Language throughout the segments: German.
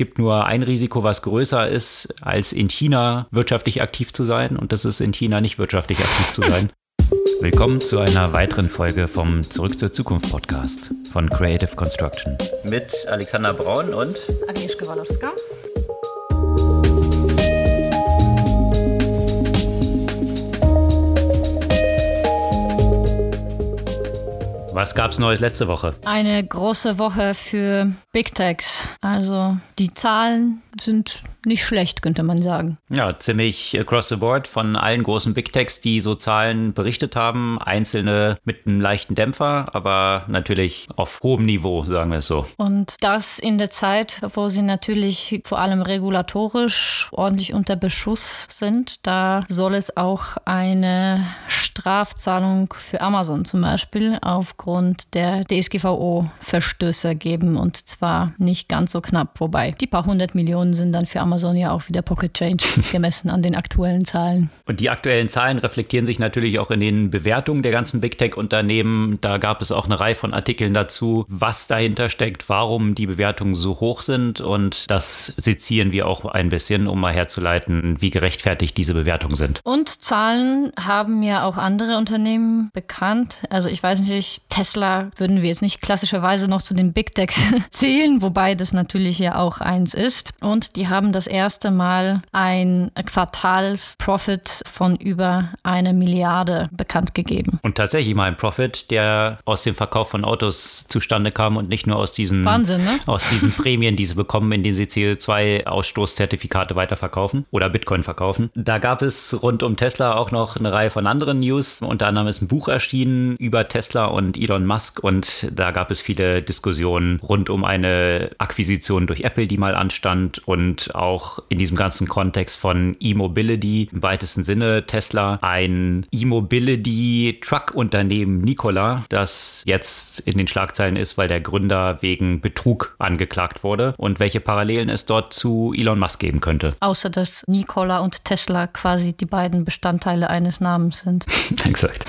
gibt nur ein Risiko, was größer ist, als in China wirtschaftlich aktiv zu sein. Und das ist in China nicht wirtschaftlich aktiv zu sein. Willkommen zu einer weiteren Folge vom Zurück zur Zukunft Podcast von Creative Construction. Mit Alexander Braun und Agnieszka Walowska. Was gab es Neues letzte Woche? Eine große Woche für Big Techs. Also die Zahlen sind nicht schlecht, könnte man sagen. Ja, ziemlich across the board von allen großen Big Techs, die so Zahlen berichtet haben. Einzelne mit einem leichten Dämpfer, aber natürlich auf hohem Niveau, sagen wir es so. Und das in der Zeit, wo sie natürlich vor allem regulatorisch ordentlich unter Beschuss sind. Da soll es auch eine Strafzahlung für Amazon zum Beispiel aufgrund der DSGVO-Verstöße geben. Und zwar nicht ganz so knapp, wobei die paar hundert Millionen sind dann für Amazon Amazon ja auch wieder Pocket Change gemessen an den aktuellen Zahlen. Und die aktuellen Zahlen reflektieren sich natürlich auch in den Bewertungen der ganzen Big Tech-Unternehmen. Da gab es auch eine Reihe von Artikeln dazu, was dahinter steckt, warum die Bewertungen so hoch sind. Und das sezieren wir auch ein bisschen, um mal herzuleiten, wie gerechtfertigt diese Bewertungen sind. Und Zahlen haben ja auch andere Unternehmen bekannt. Also ich weiß nicht, Tesla würden wir jetzt nicht klassischerweise noch zu den Big Techs zählen, wobei das natürlich ja auch eins ist. Und die haben das das erste Mal ein Quartalsprofit von über eine Milliarde bekannt gegeben. Und tatsächlich mal ein Profit, der aus dem Verkauf von Autos zustande kam und nicht nur aus diesen, Wahnsinn, ne? aus diesen Prämien, die sie bekommen, indem sie CO2-Ausstoßzertifikate weiterverkaufen oder Bitcoin verkaufen. Da gab es rund um Tesla auch noch eine Reihe von anderen News. Unter anderem ist ein Buch erschienen über Tesla und Elon Musk und da gab es viele Diskussionen rund um eine Akquisition durch Apple, die mal anstand und auch auch in diesem ganzen Kontext von E-Mobility im weitesten Sinne Tesla ein E-Mobility-Truck-Unternehmen Nikola, das jetzt in den Schlagzeilen ist, weil der Gründer wegen Betrug angeklagt wurde und welche Parallelen es dort zu Elon Musk geben könnte. Außer dass Nikola und Tesla quasi die beiden Bestandteile eines Namens sind. Exakt.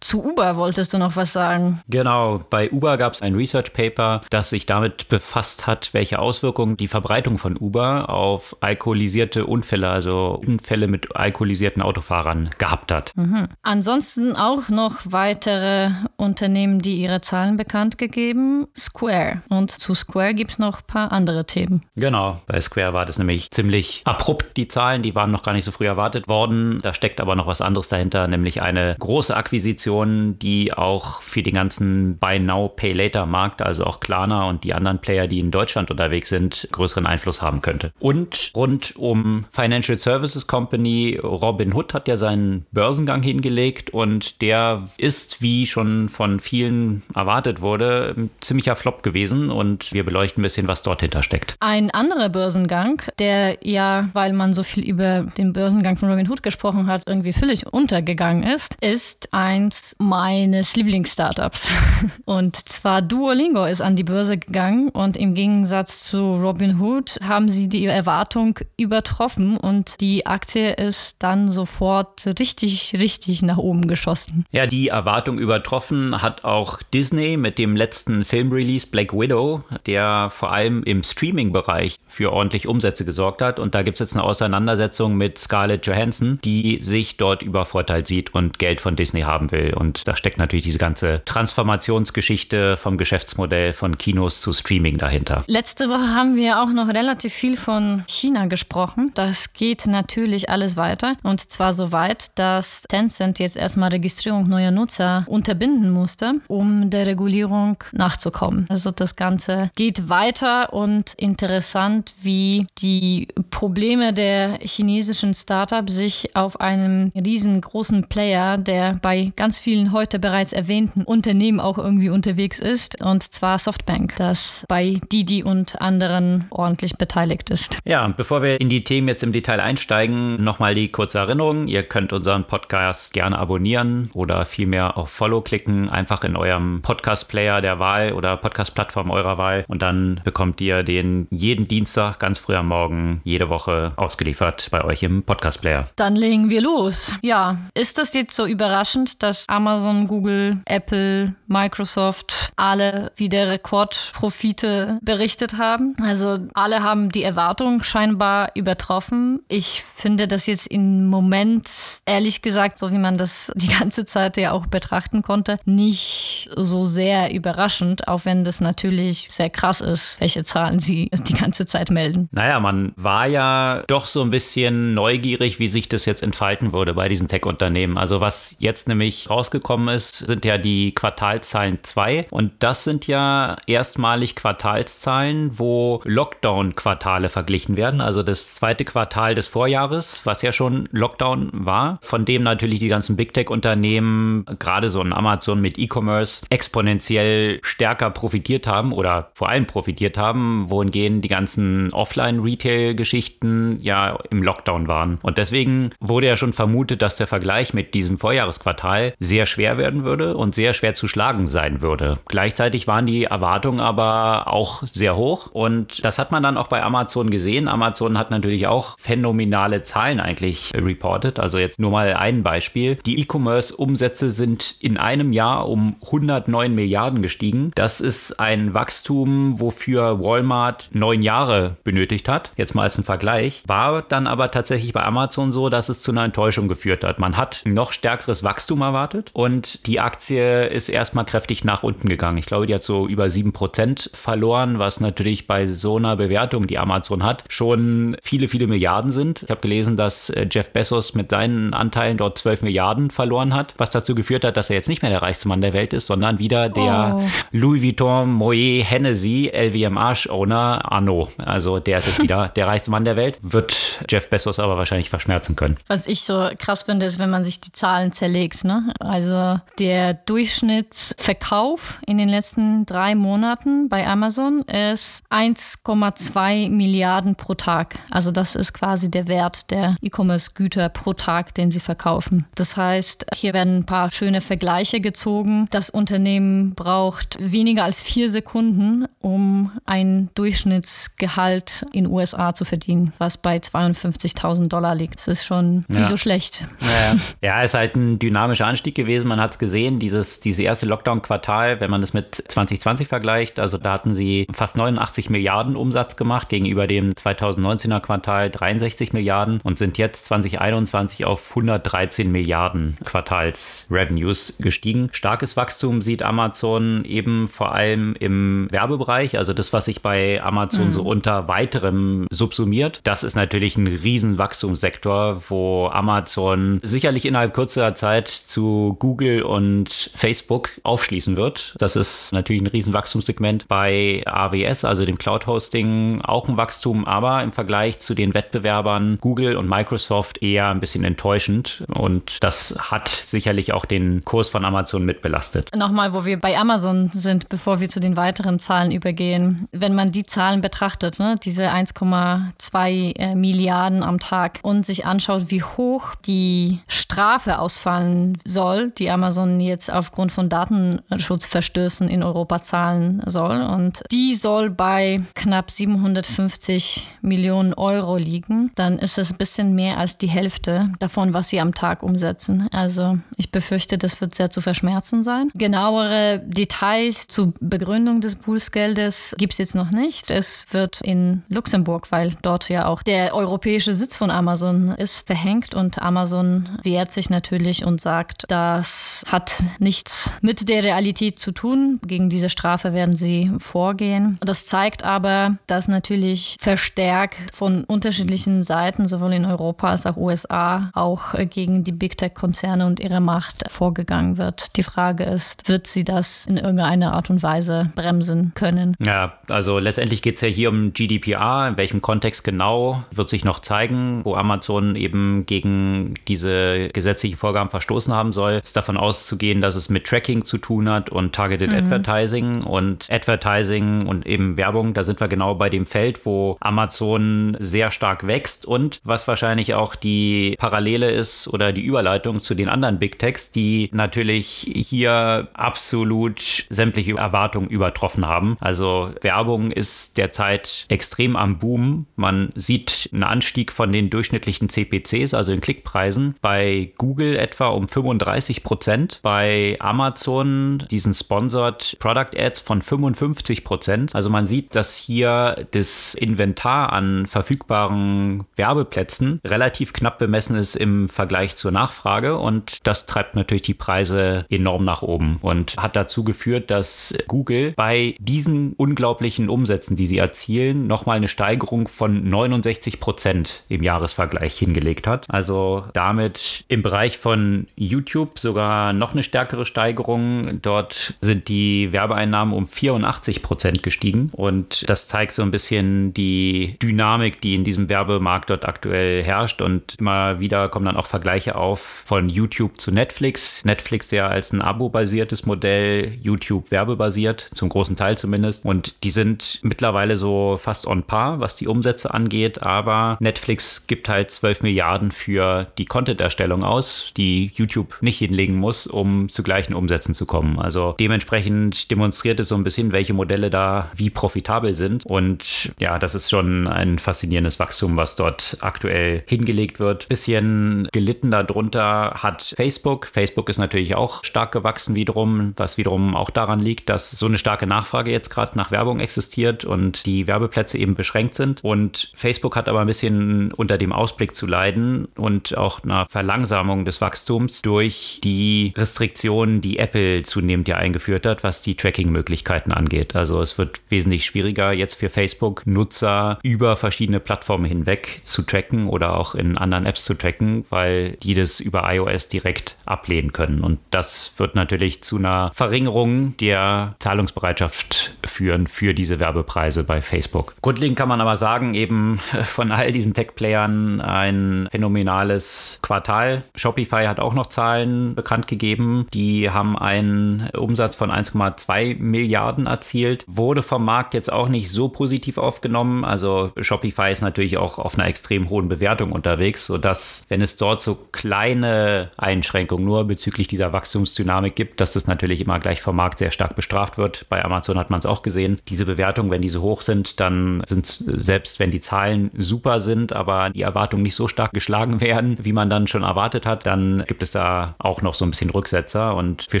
Zu Uber wolltest du noch was sagen. Genau, bei Uber gab es ein Research Paper, das sich damit befasst hat, welche Auswirkungen die Verbreitung von Uber auf alkoholisierte Unfälle, also Unfälle mit alkoholisierten Autofahrern gehabt hat. Mhm. Ansonsten auch noch weitere Unternehmen, die ihre Zahlen bekannt gegeben. Square. Und zu Square gibt es noch ein paar andere Themen. Genau, bei Square war das nämlich ziemlich abrupt, die Zahlen, die waren noch gar nicht so früh erwartet worden. Da steckt aber noch was anderes dahinter, nämlich eine große Akquisition Position, die auch für den ganzen Buy Now, Pay Later Markt, also auch Klarna und die anderen Player, die in Deutschland unterwegs sind, größeren Einfluss haben könnte. Und rund um Financial Services Company, Robin Hood hat ja seinen Börsengang hingelegt und der ist, wie schon von vielen erwartet wurde, ein ziemlicher Flop gewesen und wir beleuchten ein bisschen, was dort hinter steckt. Ein anderer Börsengang, der ja, weil man so viel über den Börsengang von Robin Hood gesprochen hat, irgendwie völlig untergegangen ist, ist ein eines meines Lieblingsstartups. Und zwar Duolingo ist an die Börse gegangen und im Gegensatz zu Robinhood haben sie die Erwartung übertroffen und die Aktie ist dann sofort richtig, richtig nach oben geschossen. Ja, die Erwartung übertroffen hat auch Disney mit dem letzten Filmrelease Black Widow, der vor allem im Streaming-Bereich für ordentlich Umsätze gesorgt hat. Und da gibt es jetzt eine Auseinandersetzung mit Scarlett Johansson, die sich dort übervorteilt sieht und Geld von Disney haben will will. Und da steckt natürlich diese ganze Transformationsgeschichte vom Geschäftsmodell von Kinos zu Streaming dahinter. Letzte Woche haben wir auch noch relativ viel von China gesprochen. Das geht natürlich alles weiter. Und zwar so weit, dass Tencent jetzt erstmal Registrierung neuer Nutzer unterbinden musste, um der Regulierung nachzukommen. Also das Ganze geht weiter und interessant, wie die Probleme der chinesischen Startups sich auf einem riesengroßen Player, der bei ganz ganz vielen heute bereits erwähnten Unternehmen auch irgendwie unterwegs ist, und zwar Softbank, das bei Didi und anderen ordentlich beteiligt ist. Ja, bevor wir in die Themen jetzt im Detail einsteigen, nochmal die kurze Erinnerung. Ihr könnt unseren Podcast gerne abonnieren oder vielmehr auf Follow klicken, einfach in eurem Podcast-Player der Wahl oder Podcast-Plattform eurer Wahl und dann bekommt ihr den jeden Dienstag ganz früh am Morgen jede Woche ausgeliefert bei euch im Podcast-Player. Dann legen wir los. Ja, ist das jetzt so überraschend, dass Amazon, Google, Apple, Microsoft alle wieder Rekordprofite berichtet haben. Also alle haben die Erwartung scheinbar übertroffen. Ich finde das jetzt im Moment, ehrlich gesagt, so wie man das die ganze Zeit ja auch betrachten konnte, nicht so sehr überraschend, auch wenn das natürlich sehr krass ist, welche Zahlen sie die ganze Zeit melden. Naja, man war ja doch so ein bisschen neugierig, wie sich das jetzt entfalten würde bei diesen Tech-Unternehmen. Also was jetzt nämlich rausgekommen ist, sind ja die Quartalzahlen 2 und das sind ja erstmalig Quartalszahlen, wo Lockdown-Quartale verglichen werden. Also das zweite Quartal des Vorjahres, was ja schon Lockdown war, von dem natürlich die ganzen Big Tech-Unternehmen, gerade so ein Amazon mit E-Commerce, exponentiell stärker profitiert haben oder vor allem profitiert haben, wohingehend die ganzen Offline-Retail-Geschichten ja im Lockdown waren. Und deswegen wurde ja schon vermutet, dass der Vergleich mit diesem Vorjahresquartal sehr schwer werden würde und sehr schwer zu schlagen sein würde. Gleichzeitig waren die Erwartungen aber auch sehr hoch und das hat man dann auch bei Amazon gesehen. Amazon hat natürlich auch phänomenale Zahlen eigentlich reported. Also jetzt nur mal ein Beispiel. Die E-Commerce-Umsätze sind in einem Jahr um 109 Milliarden gestiegen. Das ist ein Wachstum, wofür Walmart neun Jahre benötigt hat. Jetzt mal als ein Vergleich. War dann aber tatsächlich bei Amazon so, dass es zu einer Enttäuschung geführt hat. Man hat noch stärkeres Wachstum erwartet und die Aktie ist erstmal kräftig nach unten gegangen. Ich glaube, die hat so über 7% verloren, was natürlich bei so einer Bewertung, die Amazon hat, schon viele, viele Milliarden sind. Ich habe gelesen, dass äh, Jeff Bezos mit seinen Anteilen dort 12 Milliarden verloren hat, was dazu geführt hat, dass er jetzt nicht mehr der reichste Mann der Welt ist, sondern wieder der oh. Louis Vuitton Moet Hennessy LVMH-Owner Arno. Also der ist jetzt wieder der reichste Mann der Welt, wird Jeff Bezos aber wahrscheinlich verschmerzen können. Was ich so krass finde, ist, wenn man sich die Zahlen zerlegt. Ne? Also der Durchschnittsverkauf in den letzten drei Monaten bei Amazon ist 1,2 Milliarden pro Tag. Also das ist quasi der Wert der E-Commerce-Güter pro Tag, den sie verkaufen. Das heißt, hier werden ein paar schöne Vergleiche gezogen. Das Unternehmen braucht weniger als vier Sekunden, um ein Durchschnittsgehalt in USA zu verdienen, was bei 52.000 Dollar liegt. Das ist schon ja. nicht so schlecht. Ja, ja, ist halt ein dynamischer Anstieg gewesen. Man hat es gesehen, dieses, dieses erste Lockdown-Quartal, wenn man das mit 2020 vergleicht, also da hatten sie fast 89 Milliarden Umsatz gemacht gegenüber dem 2019er Quartal 63 Milliarden und sind jetzt 2021 auf 113 Milliarden Quartals-Revenues gestiegen. Starkes Wachstum sieht Amazon eben vor allem im Werbebereich, also das, was sich bei Amazon mhm. so unter weiterem subsumiert. Das ist natürlich ein riesen Wachstumssektor, wo Amazon sicherlich innerhalb kürzerer Zeit zu Google und Facebook aufschließen wird. Das ist natürlich ein riesen Wachstumssegment bei AWS, also dem Cloud Hosting, auch ein Wachstum, aber im Vergleich zu den Wettbewerbern Google und Microsoft eher ein bisschen enttäuschend und das hat sicherlich auch den Kurs von Amazon mitbelastet. Nochmal, wo wir bei Amazon sind, bevor wir zu den weiteren Zahlen übergehen. Wenn man die Zahlen betrachtet, ne, diese 1,2 äh, Milliarden am Tag und sich anschaut, wie hoch die Strafe ausfallen soll, die Amazon jetzt aufgrund von Datenschutzverstößen in Europa zahlen soll. Und die soll bei knapp 750 Millionen Euro liegen. Dann ist es ein bisschen mehr als die Hälfte davon, was sie am Tag umsetzen. Also ich befürchte, das wird sehr zu verschmerzen sein. Genauere Details zur Begründung des Bußgeldes gibt es jetzt noch nicht. Es wird in Luxemburg, weil dort ja auch der europäische Sitz von Amazon ist, verhängt und Amazon wehrt sich natürlich und sagt, das hat nichts mit der Realität zu tun. Gegen diese Strafe werden sie vorgehen. Das zeigt aber, dass natürlich verstärkt von unterschiedlichen Seiten, sowohl in Europa als auch USA, auch gegen die Big Tech-Konzerne und ihre Macht vorgegangen wird. Die Frage ist, wird sie das in irgendeiner Art und Weise bremsen können? Ja, also letztendlich geht es ja hier um GDPR. In welchem Kontext genau wird sich noch zeigen, wo Amazon eben gegen diese gesetzlichen Vorgaben verstoßen haben soll. Ist davon auszugehen, dass es mit Tracking zu tun hat und Targeted mhm. Advertising und Advertising und eben Werbung. Da sind wir genau bei dem Feld, wo Amazon sehr stark wächst und was wahrscheinlich auch die Parallele ist oder die Überleitung zu den anderen Big Techs, die natürlich hier absolut sämtliche Erwartungen übertroffen haben. Also Werbung ist derzeit extrem am Boom. Man sieht einen Anstieg von den durchschnittlichen CPCs, also in Klickpreisen, bei Google etwa um 35 34 Prozent. Bei Amazon diesen Sponsored Product Ads von 55 Prozent. Also man sieht, dass hier das Inventar an verfügbaren Werbeplätzen relativ knapp bemessen ist im Vergleich zur Nachfrage und das treibt natürlich die Preise enorm nach oben und hat dazu geführt, dass Google bei diesen unglaublichen Umsätzen, die sie erzielen, nochmal eine Steigerung von 69 Prozent im Jahresvergleich hingelegt hat. Also damit im Bereich von YouTube sogar noch eine stärkere Steigerung. Dort sind die Werbeeinnahmen um 84 Prozent gestiegen und das zeigt so ein bisschen die Dynamik, die in diesem Werbemarkt dort aktuell herrscht und immer wieder kommen dann auch Vergleiche auf von YouTube zu Netflix. Netflix ja als ein Abo-basiertes Modell, YouTube werbebasiert, zum großen Teil zumindest. Und die sind mittlerweile so fast on par, was die Umsätze angeht, aber Netflix gibt halt 12 Milliarden für die Content-Erstellung aus, die YouTube nicht hinlegen muss, um zu gleichen Umsätzen zu kommen. Also dementsprechend demonstriert es so ein bisschen, welche Modelle da wie profitabel sind. Und ja, das ist schon ein faszinierendes Wachstum, was dort aktuell hingelegt wird. Bisschen gelitten darunter hat Facebook. Facebook ist natürlich auch stark gewachsen wiederum, was wiederum auch daran liegt, dass so eine starke Nachfrage jetzt gerade nach Werbung existiert und die Werbeplätze eben beschränkt sind. Und Facebook hat aber ein bisschen unter dem Ausblick zu leiden und auch einer Verlangsamung des Wachstums durch die Restriktionen, die Apple zunehmend ja eingeführt hat, was die Tracking-Möglichkeiten angeht. Also es wird wesentlich schwieriger, jetzt für Facebook Nutzer über verschiedene Plattformen hinweg zu tracken oder auch in anderen Apps zu tracken, weil die das über iOS direkt ablehnen können. Und das wird natürlich zu einer Verringerung der Zahlungsbereitschaft führen für diese Werbepreise bei Facebook. Grundlegend kann man aber sagen, eben von all diesen Tech-Playern ein phänomenales Quartal. Shopify hat auch noch Zahlen bekannt gegeben. Die haben einen Umsatz von 1,2 Milliarden erzielt. Wurde vom Markt jetzt auch nicht so positiv aufgenommen. Also Shopify ist natürlich auch auf einer extrem hohen Bewertung unterwegs, sodass, wenn es dort so kleine Einschränkungen nur bezüglich dieser Wachstumsdynamik gibt, dass das natürlich immer gleich vom Markt sehr stark bestraft wird. Bei Amazon hat man es auch gesehen. Diese Bewertungen, wenn die so hoch sind, dann sind selbst wenn die Zahlen super sind, aber die Erwartungen nicht so stark geschlagen werden, wie man dann schon erwartet hat, dann gibt es da auch noch so ein bisschen Rücksetzer. Und für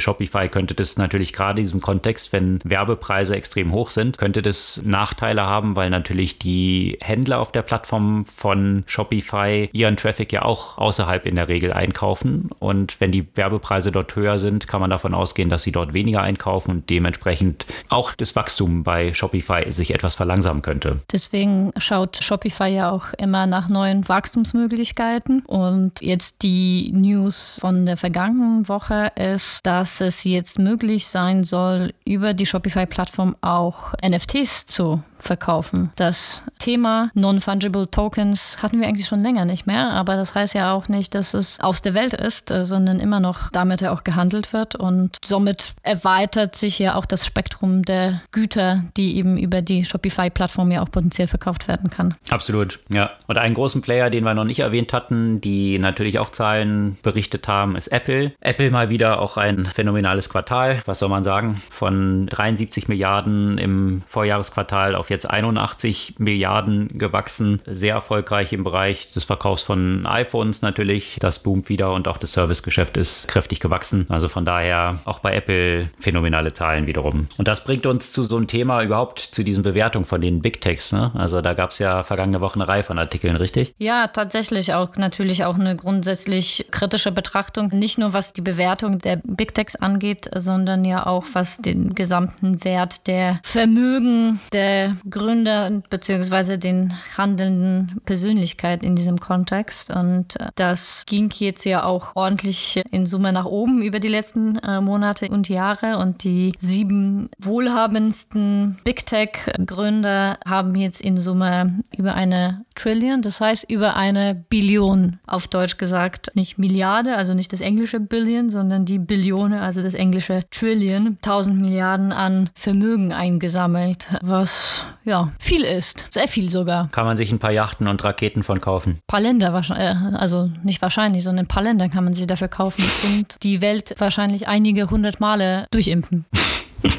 Shopify könnte das natürlich gerade in diesem Kontext, wenn Werbepreise extrem hoch sind, könnte das Nachteile haben, weil natürlich die Händler auf der Plattform von Shopify ihren Traffic ja auch außerhalb in der Regel einkaufen. Und wenn die Werbepreise dort höher sind, kann man davon ausgehen, dass sie dort weniger einkaufen und dementsprechend auch das Wachstum bei Shopify sich etwas verlangsamen könnte. Deswegen schaut Shopify ja auch immer nach neuen Wachstumsmöglichkeiten. Und jetzt die News von der vergangenen Woche ist, dass es jetzt möglich sein soll, über die Shopify-Plattform auch NFTs zu verkaufen. Das Thema Non-Fungible Tokens hatten wir eigentlich schon länger nicht mehr, aber das heißt ja auch nicht, dass es aus der Welt ist, äh, sondern immer noch damit ja auch gehandelt wird und somit erweitert sich ja auch das Spektrum der Güter, die eben über die Shopify-Plattform ja auch potenziell verkauft werden kann. Absolut, ja. Und einen großen Player, den wir noch nicht erwähnt hatten, die natürlich auch Zahlen berichtet haben, ist Apple. Apple mal wieder auch ein phänomenales Quartal, was soll man sagen, von 73 Milliarden im Vorjahresquartal auf jetzt 81 Milliarden gewachsen. Sehr erfolgreich im Bereich des Verkaufs von iPhones natürlich. Das boomt wieder und auch das Servicegeschäft ist kräftig gewachsen. Also von daher auch bei Apple phänomenale Zahlen wiederum. Und das bringt uns zu so einem Thema überhaupt, zu diesen Bewertungen von den Big Techs. Ne? Also da gab es ja vergangene Woche eine Reihe von Artikeln, richtig? Ja, tatsächlich auch natürlich auch eine grundsätzlich kritische Betrachtung. Nicht nur was die Bewertung der Big Techs angeht, sondern ja auch was den gesamten Wert der Vermögen der Gründer bzw. den handelnden Persönlichkeit in diesem Kontext. Und äh, das ging jetzt ja auch ordentlich in Summe nach oben über die letzten äh, Monate und Jahre. Und die sieben wohlhabendsten Big Tech-Gründer haben jetzt in Summe über eine Trillion, das heißt über eine Billion, auf Deutsch gesagt, nicht Milliarde, also nicht das englische Billion, sondern die Billione, also das englische Trillion, 1000 Milliarden an Vermögen eingesammelt, was ja viel ist, sehr viel sogar. Kann man sich ein paar Yachten und Raketen von kaufen? Ein paar Länder wahrscheinlich, äh, also nicht wahrscheinlich, sondern ein paar Länder kann man sich dafür kaufen und die Welt wahrscheinlich einige hundert Male durchimpfen.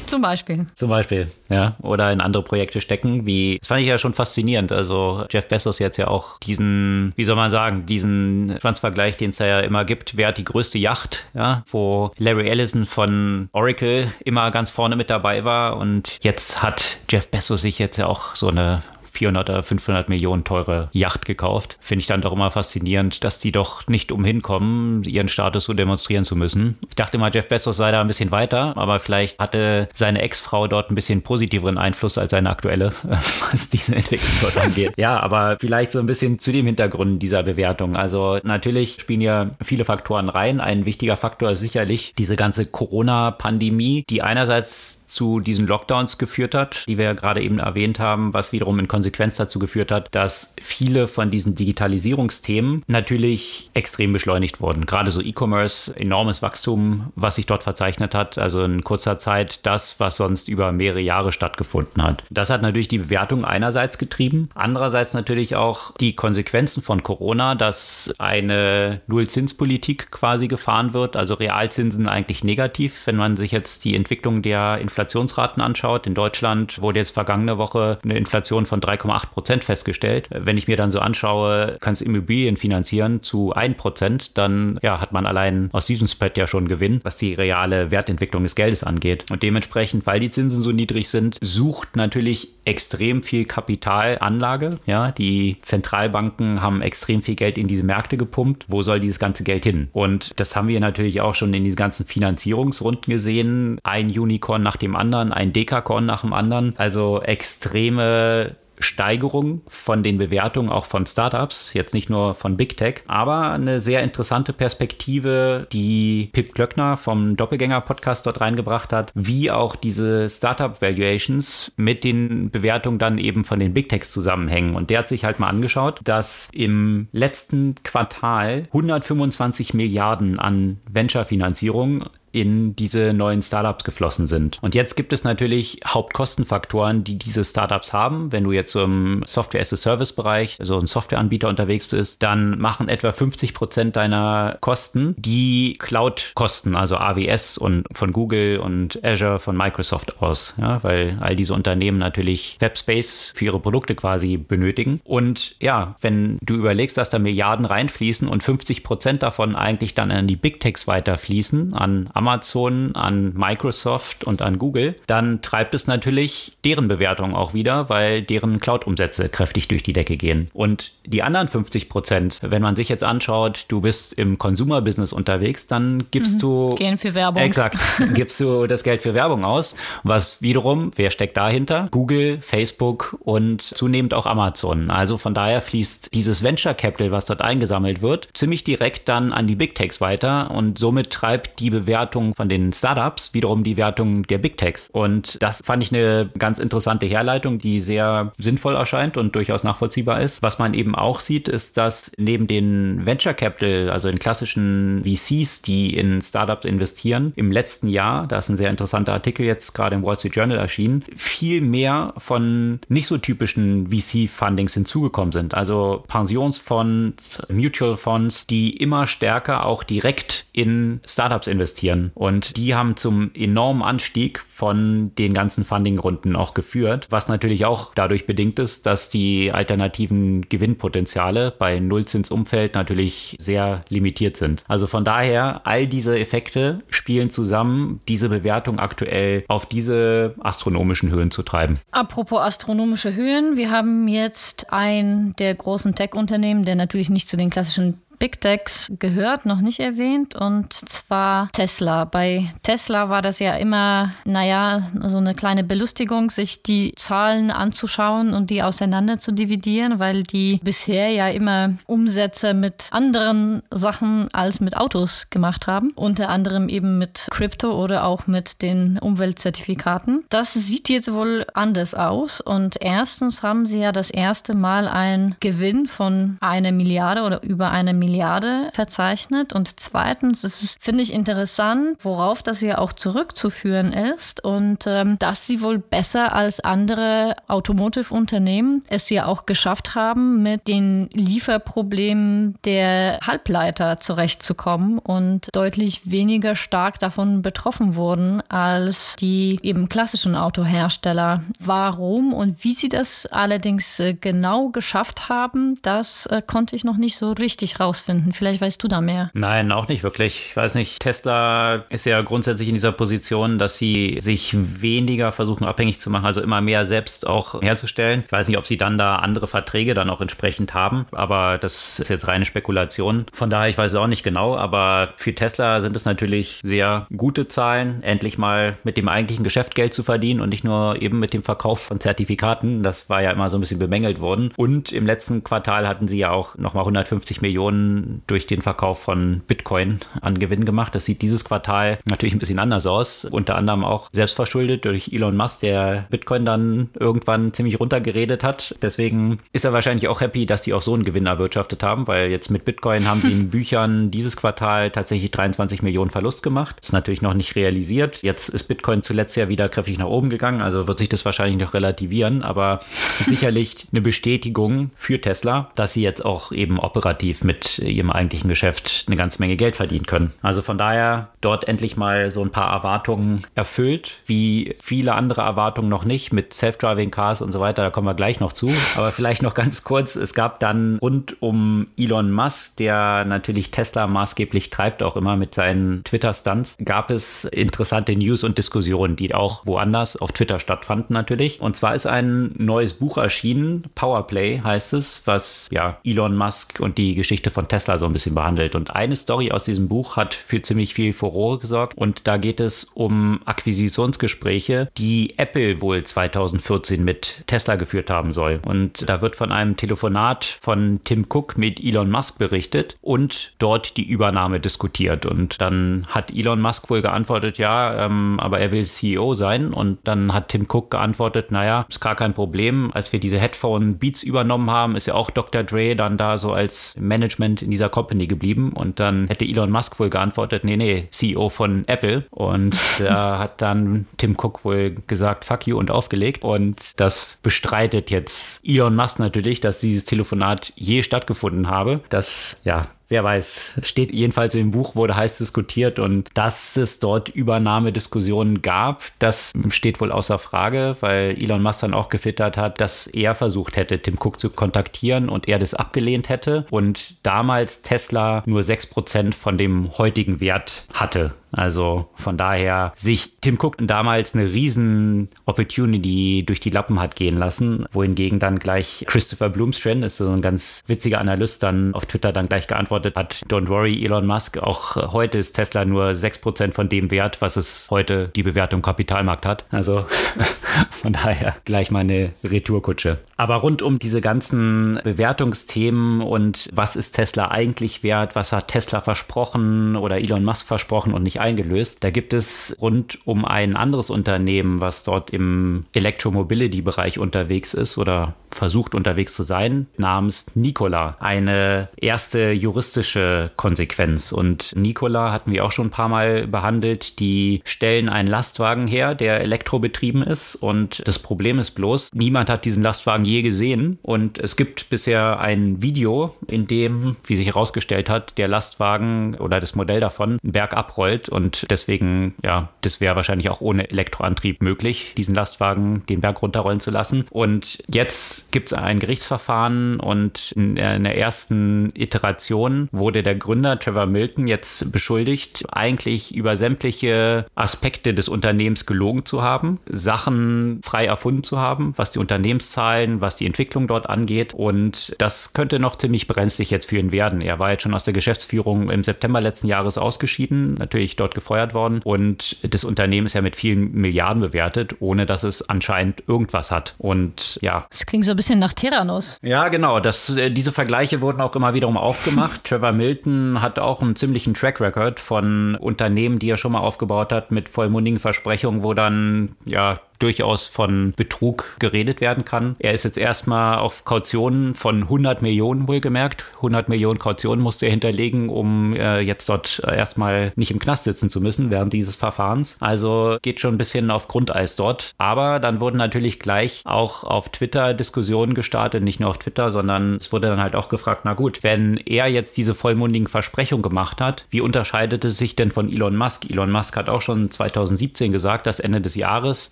Zum Beispiel. Zum Beispiel, ja. Oder in andere Projekte stecken, wie, das fand ich ja schon faszinierend. Also Jeff Bezos jetzt ja auch diesen, wie soll man sagen, diesen Schwanzvergleich, den es ja immer gibt, wer hat die größte Yacht, ja, wo Larry Ellison von Oracle immer ganz vorne mit dabei war und jetzt hat Jeff Bezos sich jetzt ja auch so eine 400 oder 500 Millionen teure Yacht gekauft. Finde ich dann doch immer faszinierend, dass die doch nicht umhin kommen, ihren Status so demonstrieren zu müssen. Ich dachte immer, Jeff Bezos sei da ein bisschen weiter, aber vielleicht hatte seine Ex-Frau dort ein bisschen positiveren Einfluss als seine aktuelle, was diese Entwicklung dort angeht. Ja, aber vielleicht so ein bisschen zu dem Hintergrund dieser Bewertung. Also natürlich spielen ja viele Faktoren rein. Ein wichtiger Faktor ist sicherlich diese ganze Corona-Pandemie, die einerseits zu diesen Lockdowns geführt hat, die wir ja gerade eben erwähnt haben, was wiederum in Konsequenz dazu geführt hat, dass viele von diesen Digitalisierungsthemen natürlich extrem beschleunigt wurden. Gerade so E-Commerce, enormes Wachstum, was sich dort verzeichnet hat. Also in kurzer Zeit das, was sonst über mehrere Jahre stattgefunden hat. Das hat natürlich die Bewertung einerseits getrieben, andererseits natürlich auch die Konsequenzen von Corona, dass eine Nullzinspolitik quasi gefahren wird, also Realzinsen eigentlich negativ. Wenn man sich jetzt die Entwicklung der Inflationsraten anschaut, in Deutschland wurde jetzt vergangene Woche eine Inflation von 3,8 Prozent festgestellt. Wenn ich mir dann so anschaue, kannst Immobilien finanzieren zu 1 Prozent, dann ja, hat man allein aus diesem Spread ja schon Gewinn, was die reale Wertentwicklung des Geldes angeht. Und dementsprechend, weil die Zinsen so niedrig sind, sucht natürlich extrem viel Kapitalanlage. Ja, die Zentralbanken haben extrem viel Geld in diese Märkte gepumpt. Wo soll dieses ganze Geld hin? Und das haben wir natürlich auch schon in diesen ganzen Finanzierungsrunden gesehen. Ein Unicorn nach dem anderen, ein Dekakorn nach dem anderen. Also extreme Steigerung von den Bewertungen auch von Startups, jetzt nicht nur von Big Tech, aber eine sehr interessante Perspektive, die Pip Klöckner vom Doppelgänger-Podcast dort reingebracht hat, wie auch diese Startup-Valuations mit den Bewertungen dann eben von den Big Techs zusammenhängen. Und der hat sich halt mal angeschaut, dass im letzten Quartal 125 Milliarden an Venture-Finanzierung in diese neuen Startups geflossen sind. Und jetzt gibt es natürlich Hauptkostenfaktoren, die diese Startups haben. Wenn du jetzt so im Software-as-a-Service-Bereich, also ein Softwareanbieter unterwegs bist, dann machen etwa 50 Prozent deiner Kosten die Cloud-Kosten, also AWS und von Google und Azure von Microsoft aus, ja, weil all diese Unternehmen natürlich Webspace für ihre Produkte quasi benötigen. Und ja, wenn du überlegst, dass da Milliarden reinfließen und 50 Prozent davon eigentlich dann an die Big Techs weiterfließen, an Amazon, an Microsoft und an Google, dann treibt es natürlich deren Bewertung auch wieder, weil deren Cloud-Umsätze kräftig durch die Decke gehen. Und die anderen 50 Prozent, wenn man sich jetzt anschaut, du bist im Consumer-Business unterwegs, dann gibst mhm. du. Gehen für Werbung. Exakt. gibst du das Geld für Werbung aus. Was wiederum, wer steckt dahinter? Google, Facebook und zunehmend auch Amazon. Also von daher fließt dieses Venture Capital, was dort eingesammelt wird, ziemlich direkt dann an die Big Techs weiter und somit treibt die Bewertung Wertung von den Startups wiederum die Wertung der Big Techs. Und das fand ich eine ganz interessante Herleitung, die sehr sinnvoll erscheint und durchaus nachvollziehbar ist. Was man eben auch sieht, ist, dass neben den Venture Capital, also den klassischen VCs, die in Startups investieren, im letzten Jahr, da ist ein sehr interessanter Artikel jetzt gerade im Wall Street Journal erschienen, viel mehr von nicht so typischen VC-Fundings hinzugekommen sind. Also Pensionsfonds, Mutual Funds, die immer stärker auch direkt in Startups investieren investieren. Und die haben zum enormen Anstieg von den ganzen Funding-Runden auch geführt, was natürlich auch dadurch bedingt ist, dass die alternativen Gewinnpotenziale bei Nullzinsumfeld natürlich sehr limitiert sind. Also von daher, all diese Effekte spielen zusammen, diese Bewertung aktuell auf diese astronomischen Höhen zu treiben. Apropos astronomische Höhen, wir haben jetzt ein der großen Tech-Unternehmen, der natürlich nicht zu den klassischen Big Techs gehört, noch nicht erwähnt, und zwar Tesla. Bei Tesla war das ja immer, naja, so eine kleine Belustigung, sich die Zahlen anzuschauen und die auseinander zu dividieren, weil die bisher ja immer Umsätze mit anderen Sachen als mit Autos gemacht haben. Unter anderem eben mit Krypto oder auch mit den Umweltzertifikaten. Das sieht jetzt wohl anders aus. Und erstens haben sie ja das erste Mal einen Gewinn von einer Milliarde oder über einer Milliarde Milliarde verzeichnet. Und zweitens es, finde ich, interessant, worauf das ja auch zurückzuführen ist und ähm, dass sie wohl besser als andere Automotive-Unternehmen es ja auch geschafft haben, mit den Lieferproblemen der Halbleiter zurechtzukommen und deutlich weniger stark davon betroffen wurden als die eben klassischen Autohersteller. Warum und wie sie das allerdings äh, genau geschafft haben, das äh, konnte ich noch nicht so richtig rausfinden. Vielleicht weißt du da mehr. Nein, auch nicht wirklich. Ich weiß nicht, Tesla ist ja grundsätzlich in dieser Position, dass sie sich weniger versuchen abhängig zu machen, also immer mehr selbst auch herzustellen. Ich weiß nicht, ob sie dann da andere Verträge dann auch entsprechend haben, aber das ist jetzt reine Spekulation. Von daher, ich weiß es auch nicht genau, aber für Tesla sind es natürlich sehr gute Zahlen, endlich mal mit dem eigentlichen Geschäft Geld zu verdienen und nicht nur eben mit dem Verkauf von Zertifikaten. Das war ja immer so ein bisschen bemängelt worden. Und im letzten Quartal hatten sie ja auch nochmal 150 Millionen durch den Verkauf von Bitcoin an Gewinn gemacht. Das sieht dieses Quartal natürlich ein bisschen anders aus. Unter anderem auch selbstverschuldet durch Elon Musk, der Bitcoin dann irgendwann ziemlich runtergeredet hat. Deswegen ist er wahrscheinlich auch happy, dass die auch so einen Gewinn erwirtschaftet haben, weil jetzt mit Bitcoin haben sie in Büchern dieses Quartal tatsächlich 23 Millionen Verlust gemacht. Das ist natürlich noch nicht realisiert. Jetzt ist Bitcoin zuletzt ja wieder kräftig nach oben gegangen, also wird sich das wahrscheinlich noch relativieren, aber sicherlich eine Bestätigung für Tesla, dass sie jetzt auch eben operativ mit ihrem eigentlichen Geschäft eine ganze Menge Geld verdienen können. Also von daher dort endlich mal so ein paar Erwartungen erfüllt, wie viele andere Erwartungen noch nicht mit Self-Driving Cars und so weiter, da kommen wir gleich noch zu. Aber vielleicht noch ganz kurz, es gab dann rund um Elon Musk, der natürlich Tesla maßgeblich treibt, auch immer mit seinen Twitter-Stunts, gab es interessante News und Diskussionen, die auch woanders auf Twitter stattfanden natürlich. Und zwar ist ein neues Buch erschienen, Powerplay heißt es, was ja Elon Musk und die Geschichte von Tesla so ein bisschen behandelt. Und eine Story aus diesem Buch hat für ziemlich viel Furore gesorgt. Und da geht es um Akquisitionsgespräche, die Apple wohl 2014 mit Tesla geführt haben soll. Und da wird von einem Telefonat von Tim Cook mit Elon Musk berichtet und dort die Übernahme diskutiert. Und dann hat Elon Musk wohl geantwortet, ja, ähm, aber er will CEO sein. Und dann hat Tim Cook geantwortet, naja, ist gar kein Problem. Als wir diese Headphone Beats übernommen haben, ist ja auch Dr. Dre dann da so als Management in dieser Company geblieben. Und dann hätte Elon Musk wohl geantwortet, nee, nee, CEO von Apple. Und da hat dann Tim Cook wohl gesagt, fuck you und aufgelegt. Und das bestreitet jetzt Elon Musk natürlich, dass dieses Telefonat je stattgefunden habe. Das, ja, wer weiß, steht jedenfalls im Buch, wurde heiß diskutiert und dass es dort Übernahmediskussionen gab, das steht wohl außer Frage, weil Elon Musk dann auch gefittert hat, dass er versucht hätte, Tim Cook zu kontaktieren und er das abgelehnt hätte und damals Tesla nur 6% von dem heutigen Wert hatte. Also von daher sich Tim Cook damals eine riesen Opportunity durch die Lappen hat gehen lassen, wohingegen dann gleich Christopher Bloomstrand, ist so ein ganz witziger Analyst, dann auf Twitter dann gleich geantwortet hat, don't worry Elon Musk, auch heute ist Tesla nur 6% von dem Wert, was es heute die Bewertung Kapitalmarkt hat. Also von daher gleich mal eine Retourkutsche. Aber rund um diese ganzen Bewertungsthemen und was ist Tesla eigentlich wert, was hat Tesla versprochen oder Elon Musk versprochen und nicht eingelöst, da gibt es rund um ein anderes Unternehmen, was dort im Electromobility-Bereich unterwegs ist oder versucht unterwegs zu sein, namens Nikola. Eine erste juristische Konsequenz. Und Nikola hatten wir auch schon ein paar Mal behandelt. Die stellen einen Lastwagen her, der elektrobetrieben ist. Und das Problem ist bloß, niemand hat diesen Lastwagen je gesehen. Und es gibt bisher ein Video, in dem, wie sich herausgestellt hat, der Lastwagen oder das Modell davon einen Berg abrollt. Und deswegen, ja, das wäre wahrscheinlich auch ohne Elektroantrieb möglich, diesen Lastwagen den Berg runterrollen zu lassen. Und jetzt gibt es ein Gerichtsverfahren und in der ersten Iteration wurde der Gründer Trevor Milton jetzt beschuldigt, eigentlich über sämtliche Aspekte des Unternehmens gelogen zu haben, Sachen frei erfunden zu haben, was die Unternehmenszahlen was die Entwicklung dort angeht. Und das könnte noch ziemlich brenzlig jetzt für ihn werden. Er war jetzt schon aus der Geschäftsführung im September letzten Jahres ausgeschieden, natürlich dort gefeuert worden. Und das Unternehmen ist ja mit vielen Milliarden bewertet, ohne dass es anscheinend irgendwas hat. Und ja. Das klingt so ein bisschen nach Terranos. Ja, genau. Das, äh, diese Vergleiche wurden auch immer wiederum aufgemacht. Trevor Milton hat auch einen ziemlichen Track Record von Unternehmen, die er schon mal aufgebaut hat, mit vollmundigen Versprechungen, wo dann ja durchaus von Betrug geredet werden kann. Er ist jetzt erstmal auf Kautionen von 100 Millionen wohlgemerkt. 100 Millionen Kautionen musste er hinterlegen, um äh, jetzt dort erstmal nicht im Knast sitzen zu müssen während dieses Verfahrens. Also geht schon ein bisschen auf Grundeis dort. Aber dann wurden natürlich gleich auch auf Twitter Diskussionen gestartet, nicht nur auf Twitter, sondern es wurde dann halt auch gefragt, na gut, wenn er jetzt diese vollmundigen Versprechungen gemacht hat, wie unterscheidet es sich denn von Elon Musk? Elon Musk hat auch schon 2017 gesagt, dass Ende des Jahres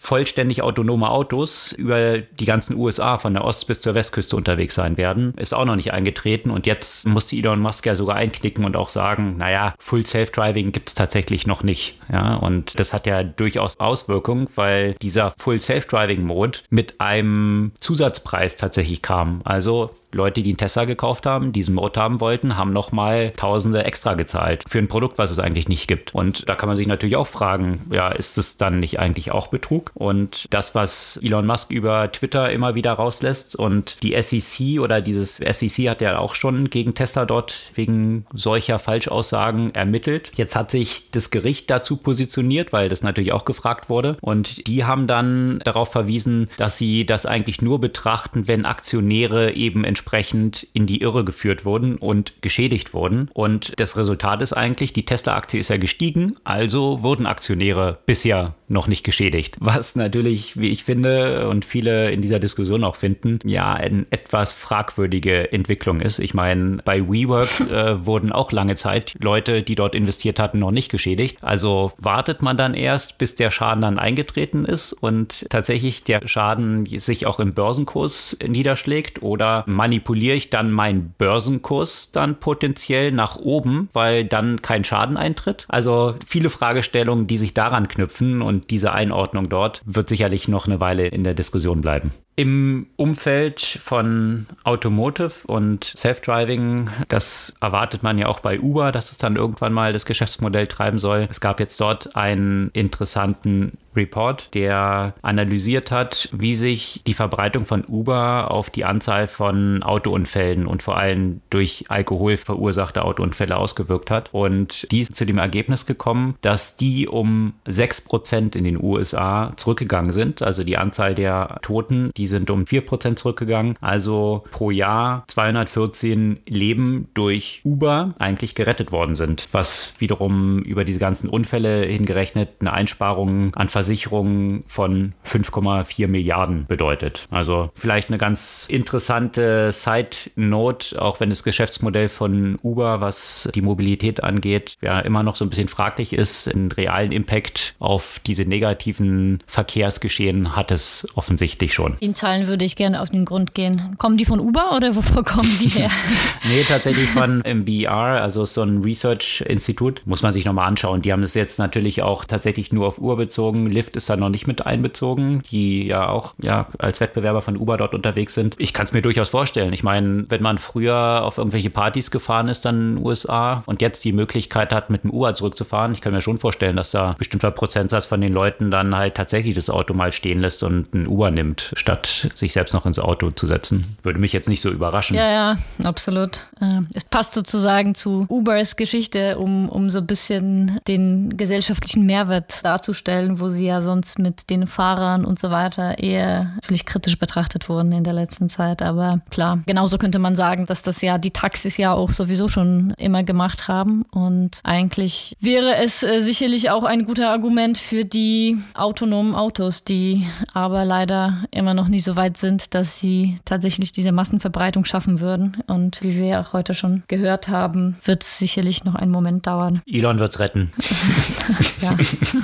vollständig autonome Autos über die ganzen USA von der Ost- bis zur Westküste unterwegs sein werden. Ist auch noch nicht eingetreten und jetzt musste Elon Musk ja sogar einknicken und auch sagen, naja, Full Self-Driving gibt es tatsächlich noch nicht. Ja, und das hat ja durchaus Auswirkungen, weil dieser Full Self-Driving Mode mit einem Zusatzpreis tatsächlich kam. Also Leute, die einen Tesla gekauft haben, diesen Mode haben wollten, haben nochmal Tausende extra gezahlt für ein Produkt, was es eigentlich nicht gibt. Und da kann man sich natürlich auch fragen, ja, ist es dann nicht eigentlich auch Betrug? Und das, was Elon Musk über Twitter immer wieder rauslässt und die SEC oder dieses SEC hat ja auch schon gegen Tesla dort wegen solcher Falschaussagen ermittelt. Jetzt hat sich das Gericht dazu positioniert, weil das natürlich auch gefragt wurde. Und die haben dann darauf verwiesen, dass sie das eigentlich nur betrachten, wenn Aktionäre eben entsprechend in die Irre geführt wurden und geschädigt wurden. Und das Resultat ist eigentlich, die Tesla-Aktie ist ja gestiegen, also wurden Aktionäre bisher noch nicht geschädigt. Was natürlich, wie ich finde und viele in dieser Diskussion auch finden, ja, eine etwas fragwürdige Entwicklung ist. Ich meine, bei WeWork äh, wurden auch lange Zeit Leute, die dort investiert hatten, noch nicht geschädigt. Also wartet man dann erst, bis der Schaden dann eingetreten ist und tatsächlich der Schaden sich auch im Börsenkurs niederschlägt oder manipuliere ich dann meinen Börsenkurs dann potenziell nach oben, weil dann kein Schaden eintritt? Also viele Fragestellungen, die sich daran knüpfen und und diese Einordnung dort wird sicherlich noch eine Weile in der Diskussion bleiben. Im Umfeld von Automotive und Self-Driving, das erwartet man ja auch bei Uber, dass es dann irgendwann mal das Geschäftsmodell treiben soll. Es gab jetzt dort einen interessanten Report, der analysiert hat, wie sich die Verbreitung von Uber auf die Anzahl von Autounfällen und vor allem durch Alkohol verursachte Autounfälle ausgewirkt hat. Und die ist zu dem Ergebnis gekommen, dass die um 6% in den USA zurückgegangen sind. Also die Anzahl der Toten, die sind um 4% zurückgegangen. Also pro Jahr 214 Leben durch Uber eigentlich gerettet worden sind, was wiederum über diese ganzen Unfälle hingerechnet eine Einsparung an Versicherungen von 5,4 Milliarden bedeutet. Also vielleicht eine ganz interessante Side-Note, auch wenn das Geschäftsmodell von Uber, was die Mobilität angeht, ja immer noch so ein bisschen fraglich ist. Einen realen Impact auf diese negativen Verkehrsgeschehen hat es offensichtlich schon. In Zahlen würde ich gerne auf den Grund gehen. Kommen die von Uber oder wovor kommen die her? nee, tatsächlich von MBR, also so ein Research-Institut. Muss man sich nochmal anschauen. Die haben es jetzt natürlich auch tatsächlich nur auf Uhr bezogen. Lyft ist da noch nicht mit einbezogen, die ja auch ja, als Wettbewerber von Uber dort unterwegs sind. Ich kann es mir durchaus vorstellen. Ich meine, wenn man früher auf irgendwelche Partys gefahren ist dann in den USA und jetzt die Möglichkeit hat, mit dem Uber zurückzufahren, ich kann mir schon vorstellen, dass da ein bestimmter Prozentsatz von den Leuten dann halt tatsächlich das Auto mal stehen lässt und ein Uber nimmt, statt sich selbst noch ins Auto zu setzen. Würde mich jetzt nicht so überraschen. Ja, ja, absolut. Äh, es passt sozusagen zu Ubers Geschichte, um, um so ein bisschen den gesellschaftlichen Mehrwert darzustellen, wo sie ja sonst mit den Fahrern und so weiter eher völlig kritisch betrachtet wurden in der letzten Zeit. Aber klar, genauso könnte man sagen, dass das ja die Taxis ja auch sowieso schon immer gemacht haben. Und eigentlich wäre es äh, sicherlich auch ein guter Argument für die autonomen Autos, die aber leider immer noch nicht so weit sind, dass sie tatsächlich diese Massenverbreitung schaffen würden. Und wie wir auch heute schon gehört haben, wird es sicherlich noch einen Moment dauern. Elon wird es retten. ja.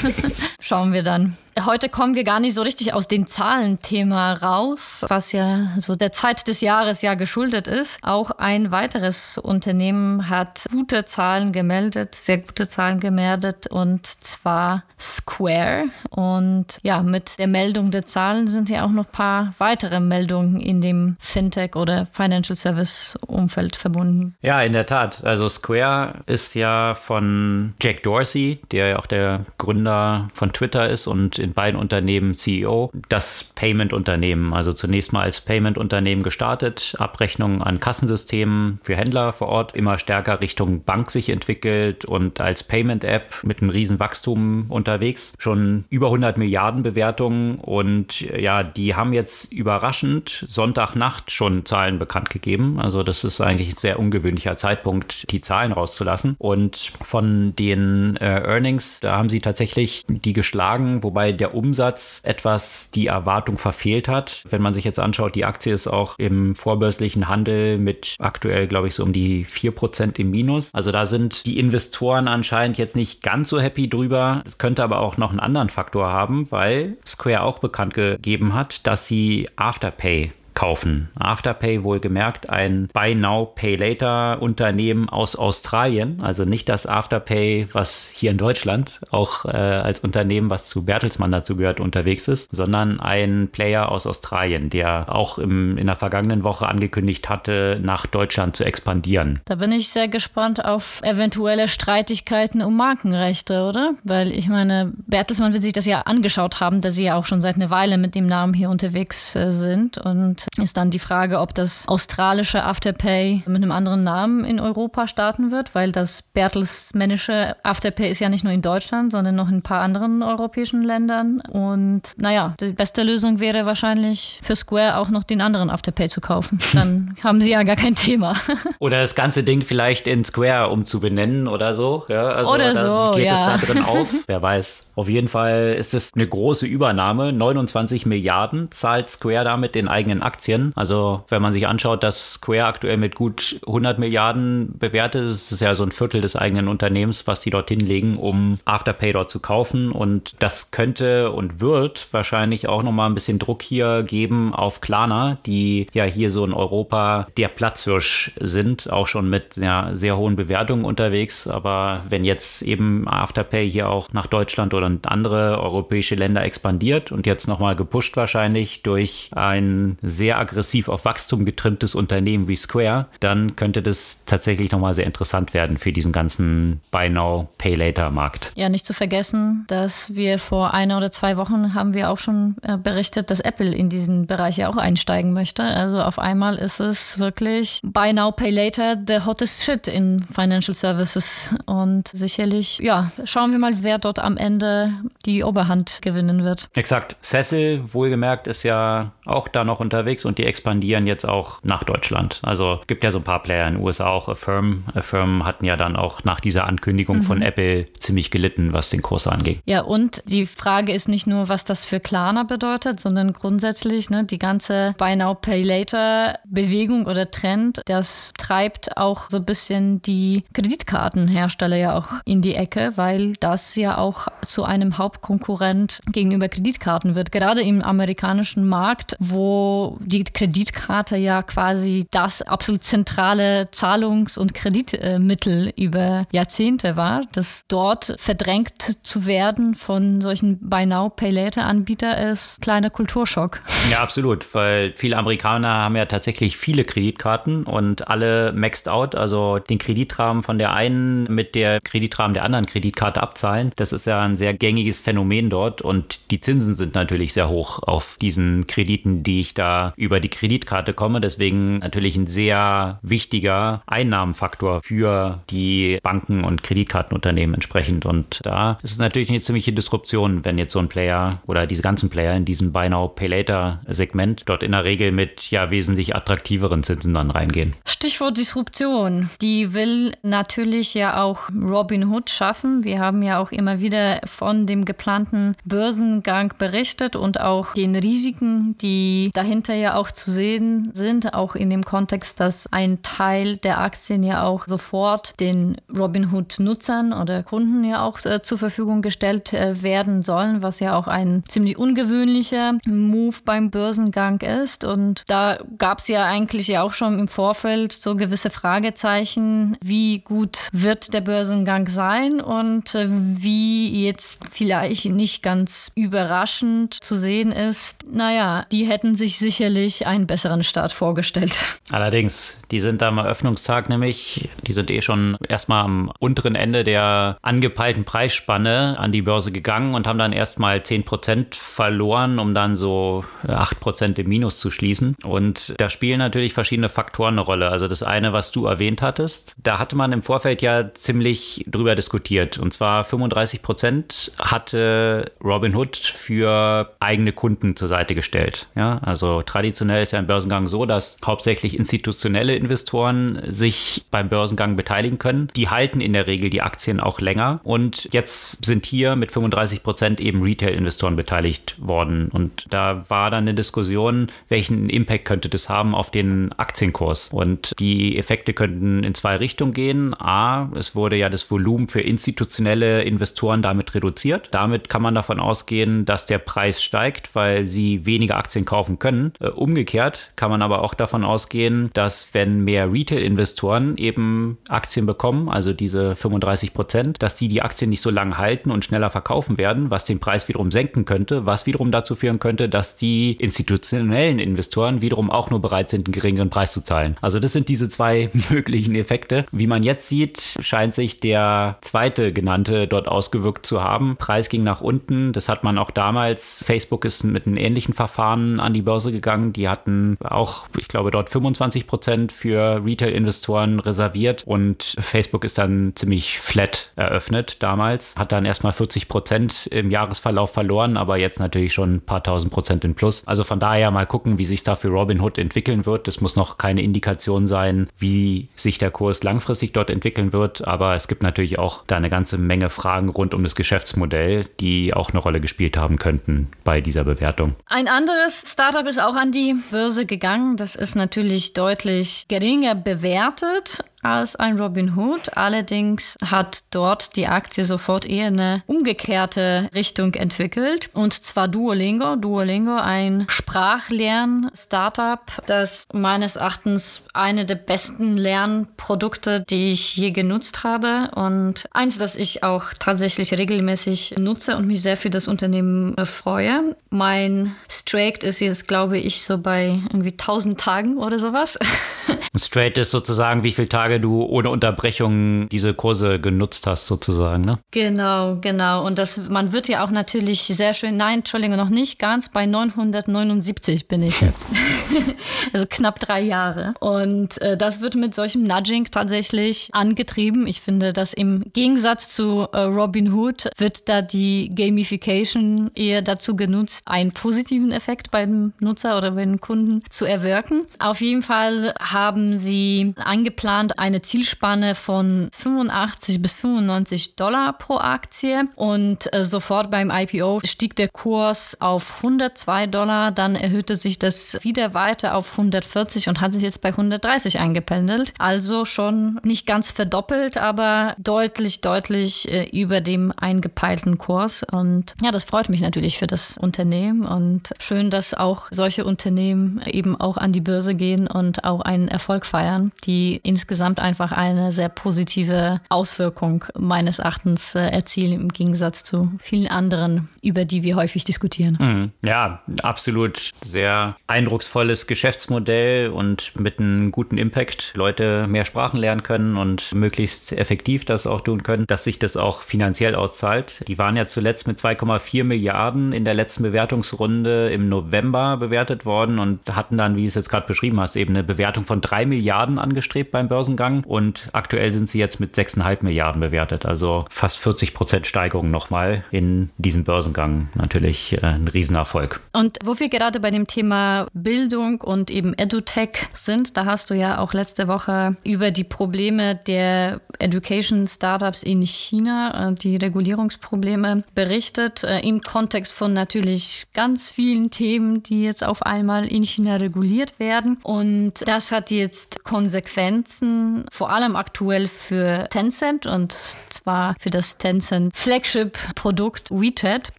Schauen wir dann. Heute kommen wir gar nicht so richtig aus dem Zahlenthema raus, was ja so der Zeit des Jahres ja geschuldet ist. Auch ein weiteres Unternehmen hat gute Zahlen gemeldet, sehr gute Zahlen gemeldet und zwar Square. Und ja, mit der Meldung der Zahlen sind ja auch noch ein paar weitere Meldungen in dem Fintech oder Financial Service Umfeld verbunden. Ja, in der Tat. Also Square ist ja von Jack Dorsey, der ja auch der Gründer von Twitter ist und in beiden Unternehmen CEO. Das Payment-Unternehmen, also zunächst mal als Payment-Unternehmen gestartet, Abrechnungen an Kassensystemen für Händler vor Ort immer stärker Richtung Bank sich entwickelt und als Payment-App mit einem riesen Wachstum unterwegs. Schon über 100 Milliarden Bewertungen und ja, die haben jetzt überraschend Sonntagnacht schon Zahlen bekannt gegeben. Also das ist eigentlich ein sehr ungewöhnlicher Zeitpunkt, die Zahlen rauszulassen. Und von den äh, Earnings, da haben sie tatsächlich die geschlagen, wobei der Umsatz etwas die Erwartung verfehlt hat. Wenn man sich jetzt anschaut, die Aktie ist auch im vorbörslichen Handel mit aktuell, glaube ich, so um die 4% im Minus. Also da sind die Investoren anscheinend jetzt nicht ganz so happy drüber. Es könnte aber auch noch einen anderen Faktor haben, weil Square auch bekannt gegeben hat, dass sie Afterpay kaufen. Afterpay wohlgemerkt ein Buy Now Pay Later Unternehmen aus Australien, also nicht das Afterpay, was hier in Deutschland auch äh, als Unternehmen, was zu Bertelsmann dazu gehört, unterwegs ist, sondern ein Player aus Australien, der auch im, in der vergangenen Woche angekündigt hatte, nach Deutschland zu expandieren. Da bin ich sehr gespannt auf eventuelle Streitigkeiten um Markenrechte, oder? Weil ich meine, Bertelsmann wird sich das ja angeschaut haben, dass sie ja auch schon seit einer Weile mit dem Namen hier unterwegs äh, sind und ist dann die Frage, ob das australische Afterpay mit einem anderen Namen in Europa starten wird, weil das bertelsmännische Afterpay ist ja nicht nur in Deutschland, sondern noch in ein paar anderen europäischen Ländern. Und naja, die beste Lösung wäre wahrscheinlich für Square auch noch den anderen Afterpay zu kaufen. Dann haben sie ja gar kein Thema. Oder das ganze Ding vielleicht in Square umzubenennen oder so. Ja, also oder so, geht ja. es da drin auf. Wer weiß. Auf jeden Fall ist es eine große Übernahme. 29 Milliarden zahlt Square damit den eigenen Aktien. Aktien. Also wenn man sich anschaut, dass Square aktuell mit gut 100 Milliarden bewertet ist, ist es ja so ein Viertel des eigenen Unternehmens, was die dort hinlegen, um Afterpay dort zu kaufen. Und das könnte und wird wahrscheinlich auch nochmal ein bisschen Druck hier geben auf Klarna, die ja hier so in Europa der Platzhirsch sind, auch schon mit ja, sehr hohen Bewertungen unterwegs. Aber wenn jetzt eben Afterpay hier auch nach Deutschland oder andere europäische Länder expandiert und jetzt nochmal gepusht wahrscheinlich durch ein sehr aggressiv auf Wachstum getrimmtes Unternehmen wie Square, dann könnte das tatsächlich nochmal sehr interessant werden für diesen ganzen Buy Now, Pay Later Markt. Ja, nicht zu vergessen, dass wir vor einer oder zwei Wochen haben wir auch schon äh, berichtet, dass Apple in diesen Bereich ja auch einsteigen möchte. Also auf einmal ist es wirklich Buy Now, Pay Later the hottest shit in Financial Services. Und sicherlich, ja, schauen wir mal, wer dort am Ende die Oberhand gewinnen wird. Exakt. Cecil, wohlgemerkt, ist ja auch da noch unterwegs und die expandieren jetzt auch nach Deutschland. Also gibt ja so ein paar Player in den USA auch. Affirm. Affirm hatten ja dann auch nach dieser Ankündigung mhm. von Apple ziemlich gelitten, was den Kurs angeht. Ja, und die Frage ist nicht nur, was das für Klarna bedeutet, sondern grundsätzlich ne, die ganze Buy Now Pay Later Bewegung oder Trend, das treibt auch so ein bisschen die Kreditkartenhersteller ja auch in die Ecke, weil das ja auch zu einem Hauptkonkurrent gegenüber Kreditkarten wird. Gerade im amerikanischen Markt, wo die Kreditkarte ja quasi das absolut zentrale Zahlungs- und Kreditmittel über Jahrzehnte war, dass dort verdrängt zu werden von solchen Buy Now, Pay Later Anbieter ist kleiner Kulturschock. Ja, absolut, weil viele Amerikaner haben ja tatsächlich viele Kreditkarten und alle maxed out, also den Kreditrahmen von der einen mit der Kreditrahmen der anderen Kreditkarte abzahlen. Das ist ja ein sehr gängiges Phänomen dort und die Zinsen sind natürlich sehr hoch auf diesen Krediten, die ich da über die Kreditkarte komme. Deswegen natürlich ein sehr wichtiger Einnahmenfaktor für die Banken und Kreditkartenunternehmen entsprechend. Und da ist es natürlich eine ziemliche Disruption, wenn jetzt so ein Player oder diese ganzen Player in diesem Buy Now Pay Later Segment dort in der Regel mit ja wesentlich attraktiveren Zinsen dann reingehen. Stichwort Disruption. Die will natürlich ja auch Robin Hood schaffen. Wir haben ja auch immer wieder von dem geplanten Börsengang berichtet und auch den Risiken, die dahinter ja auch zu sehen sind, auch in dem Kontext, dass ein Teil der Aktien ja auch sofort den Robinhood-Nutzern oder Kunden ja auch äh, zur Verfügung gestellt äh, werden sollen, was ja auch ein ziemlich ungewöhnlicher Move beim Börsengang ist. Und da gab es ja eigentlich ja auch schon im Vorfeld so gewisse Fragezeichen, wie gut wird der Börsengang sein und äh, wie jetzt vielleicht nicht ganz überraschend zu sehen ist, naja, die hätten sich sicherlich einen besseren Start vorgestellt. Allerdings, die sind am Eröffnungstag nämlich, die sind eh schon erstmal am unteren Ende der angepeilten Preisspanne an die Börse gegangen und haben dann erstmal 10% verloren, um dann so 8% im Minus zu schließen. Und da spielen natürlich verschiedene Faktoren eine Rolle. Also das eine, was du erwähnt hattest, da hatte man im Vorfeld ja ziemlich drüber diskutiert. Und zwar 35% hatte Robinhood für eigene Kunden zur Seite gestellt. Ja, also traditionell ist ja ein Börsengang so, dass hauptsächlich institutionelle Investoren sich beim Börsengang beteiligen können. Die halten in der Regel die Aktien auch länger. Und jetzt sind hier mit 35 Prozent eben Retail-Investoren beteiligt worden. Und da war dann eine Diskussion, welchen Impact könnte das haben auf den Aktienkurs. Und die Effekte könnten in zwei Richtungen gehen. A, es wurde ja das Volumen für institutionelle Investoren damit reduziert. Damit kann man davon ausgehen, dass der Preis steigt, weil sie weniger Aktien kaufen können. Äh, umgekehrt kann man aber auch davon ausgehen, dass wenn mehr Retail-Investoren eben Aktien bekommen, also diese 35 Prozent, dass die die Aktien nicht so lange halten und schneller verkaufen werden, was den Preis wiederum senken könnte, was wiederum dazu führen könnte, dass die institutionellen Investoren wiederum auch nur bereit sind, einen geringeren Preis zu zahlen. Also das sind diese zwei möglichen Effekte. Wie man jetzt sieht, scheint sich der zweite genannte dort ausgewirkt zu haben. Preis ging nach unten. Das hat man auch damals. Facebook ist mit einem ähnlichen Verfahren an die Börse gegangen. Die hatten auch, ich glaube, dort 25 Prozent für Retail-Investoren reserviert und Facebook ist dann ziemlich flat eröffnet damals. Hat dann erstmal 40 Prozent im Jahresverlauf verloren, aber jetzt natürlich schon ein paar tausend Prozent in Plus. Also von daher mal gucken, wie sich da für Robinhood entwickeln wird. Das muss noch keine Indikation sein, wie sich der Kurs langfristig dort entwickeln wird, aber es gibt natürlich auch da eine ganze Menge Fragen rund um das Geschäftsmodell, die auch eine Rolle gespielt haben könnten bei dieser Bewertung. Ein anderes Startup ist auch an die Börse gegangen. Das ist natürlich deutlich geringer bewertet als ein Robinhood. Allerdings hat dort die Aktie sofort eher eine umgekehrte Richtung entwickelt. Und zwar Duolingo. Duolingo, ein Sprachlern-Startup, das meines Erachtens eine der besten Lernprodukte, die ich je genutzt habe. Und eins, das ich auch tatsächlich regelmäßig nutze und mich sehr für das Unternehmen freue. Mein Straight ist jetzt, glaube ich, so bei irgendwie 1000 Tagen oder sowas. Straight ist sozusagen, wie viele Tage du ohne Unterbrechung diese Kurse genutzt hast, sozusagen, ne? Genau, genau. Und das, man wird ja auch natürlich sehr schön, nein, Entschuldigung, noch nicht ganz, bei 979 bin ich jetzt. also knapp drei Jahre. Und äh, das wird mit solchem Nudging tatsächlich angetrieben. Ich finde, dass im Gegensatz zu äh, Robin Hood wird da die Gamification eher dazu genutzt, einen positiven Effekt beim Nutzer oder bei den Kunden zu erwirken. Auf jeden Fall haben sie angeplant, eine Zielspanne von 85 bis 95 Dollar pro Aktie und äh, sofort beim IPO stieg der Kurs auf 102 Dollar, dann erhöhte sich das wieder weiter auf 140 und hat sich jetzt bei 130 eingependelt. Also schon nicht ganz verdoppelt, aber deutlich, deutlich äh, über dem eingepeilten Kurs. Und ja, das freut mich natürlich für das Unternehmen und schön, dass auch solche Unternehmen eben auch an die Börse gehen und auch einen Erfolg feiern, die insgesamt einfach eine sehr positive Auswirkung meines Erachtens äh, erzielen im Gegensatz zu vielen anderen, über die wir häufig diskutieren. Mhm. Ja, absolut sehr eindrucksvolles Geschäftsmodell und mit einem guten Impact. Leute mehr Sprachen lernen können und möglichst effektiv das auch tun können, dass sich das auch finanziell auszahlt. Die waren ja zuletzt mit 2,4 Milliarden in der letzten Bewertungsrunde im November bewertet worden und hatten dann, wie du es jetzt gerade beschrieben hast, eben eine Bewertung von 3 Milliarden angestrebt beim Börsengang und aktuell sind sie jetzt mit 6,5 Milliarden bewertet. Also fast 40 Prozent Steigerung nochmal in diesem Börsengang. Natürlich äh, ein Riesenerfolg. Und wo wir gerade bei dem Thema Bildung und eben EduTech sind, da hast du ja auch letzte Woche über die Probleme der Education Startups in China, äh, die Regulierungsprobleme berichtet, äh, im Kontext von natürlich ganz vielen Themen, die jetzt auf einmal in China reguliert werden. Und das hat jetzt Konsequenzen Vor allem aktuell für Tencent und zwar für das Tencent Flagship-Produkt WeChat.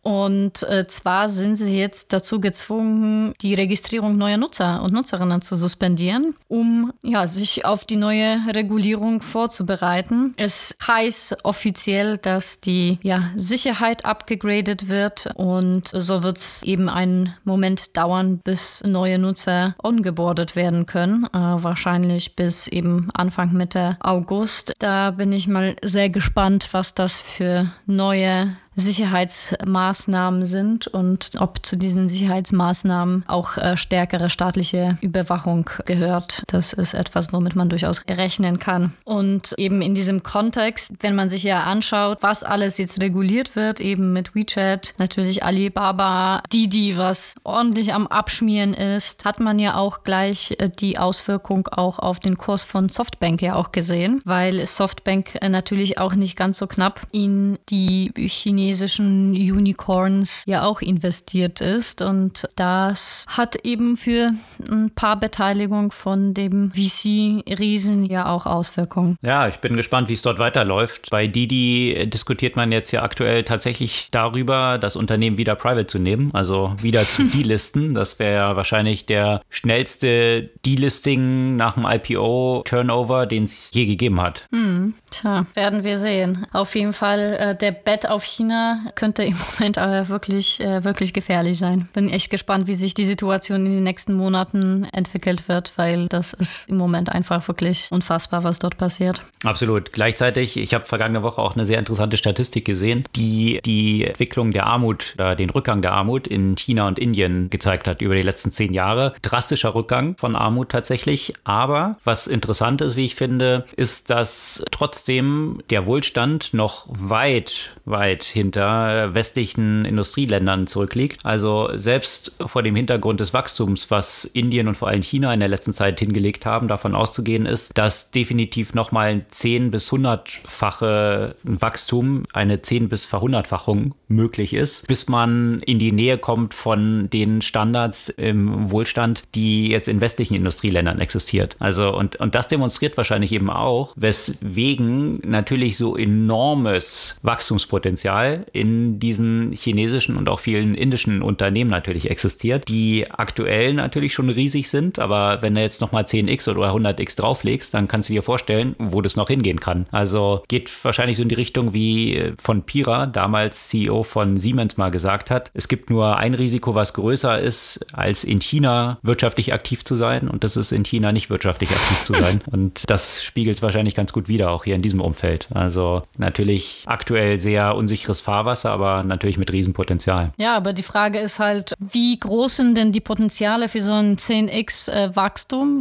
Und äh, zwar sind sie jetzt dazu gezwungen, die Registrierung neuer Nutzer und Nutzerinnen zu suspendieren, um ja, sich auf die neue Regulierung vorzubereiten. Es heißt offiziell, dass die ja, Sicherheit abgegradet wird und so wird es eben einen Moment dauern, bis neue Nutzer ongeboardet werden können. Äh, wahrscheinlich bis eben Anfang Mitte August. Da bin ich mal sehr gespannt, was das für neue Sicherheitsmaßnahmen sind und ob zu diesen Sicherheitsmaßnahmen auch äh, stärkere staatliche Überwachung gehört. Das ist etwas, womit man durchaus rechnen kann. Und eben in diesem Kontext, wenn man sich ja anschaut, was alles jetzt reguliert wird, eben mit WeChat, natürlich Alibaba, Didi, was ordentlich am Abschmieren ist, hat man ja auch gleich äh, die Auswirkung auch auf den Kurs von Softbank ja auch gesehen, weil Softbank äh, natürlich auch nicht ganz so knapp in die Chinesen chinesischen Unicorns ja auch investiert ist. Und das hat eben für ein paar Beteiligungen von dem VC-Riesen ja auch Auswirkungen. Ja, ich bin gespannt, wie es dort weiterläuft. Bei Didi diskutiert man jetzt ja aktuell tatsächlich darüber, das Unternehmen wieder private zu nehmen, also wieder zu delisten. Das wäre ja wahrscheinlich der schnellste Delisting nach dem IPO-Turnover, den es je gegeben hat. Hm, tja, werden wir sehen. Auf jeden Fall, äh, der Bet auf China China könnte im Moment aber wirklich, äh, wirklich gefährlich sein. Bin echt gespannt, wie sich die Situation in den nächsten Monaten entwickelt wird, weil das ist im Moment einfach wirklich unfassbar, was dort passiert. Absolut. Gleichzeitig, ich habe vergangene Woche auch eine sehr interessante Statistik gesehen, die die Entwicklung der Armut, den Rückgang der Armut in China und Indien gezeigt hat über die letzten zehn Jahre. Drastischer Rückgang von Armut tatsächlich. Aber was interessant ist, wie ich finde, ist, dass trotzdem der Wohlstand noch weit, weit hinter westlichen Industrieländern zurückliegt. Also selbst vor dem Hintergrund des Wachstums, was Indien und vor allem China in der letzten Zeit hingelegt haben, davon auszugehen ist, dass definitiv nochmal ein 10 bis 100-fache Wachstum, eine 10 bis Verhundertfachung möglich ist, bis man in die Nähe kommt von den Standards im Wohlstand, die jetzt in westlichen Industrieländern existiert. Also und, und das demonstriert wahrscheinlich eben auch, weswegen natürlich so enormes Wachstumspotenzial in diesen chinesischen und auch vielen indischen Unternehmen natürlich existiert, die aktuell natürlich schon riesig sind, aber wenn du jetzt nochmal 10x oder 100x drauflegst, dann kannst du dir vorstellen, wo das noch hingehen kann. Also geht wahrscheinlich so in die Richtung, wie von Pira, damals CEO von Siemens, mal gesagt hat. Es gibt nur ein Risiko, was größer ist, als in China wirtschaftlich aktiv zu sein und das ist in China nicht wirtschaftlich aktiv zu sein. Und das spiegelt wahrscheinlich ganz gut wieder, auch hier in diesem Umfeld. Also natürlich aktuell sehr unsicheres Fahrwasser, aber natürlich mit Riesenpotenzial. Ja, aber die Frage ist halt, wie groß sind denn die Potenziale für so ein 10x äh,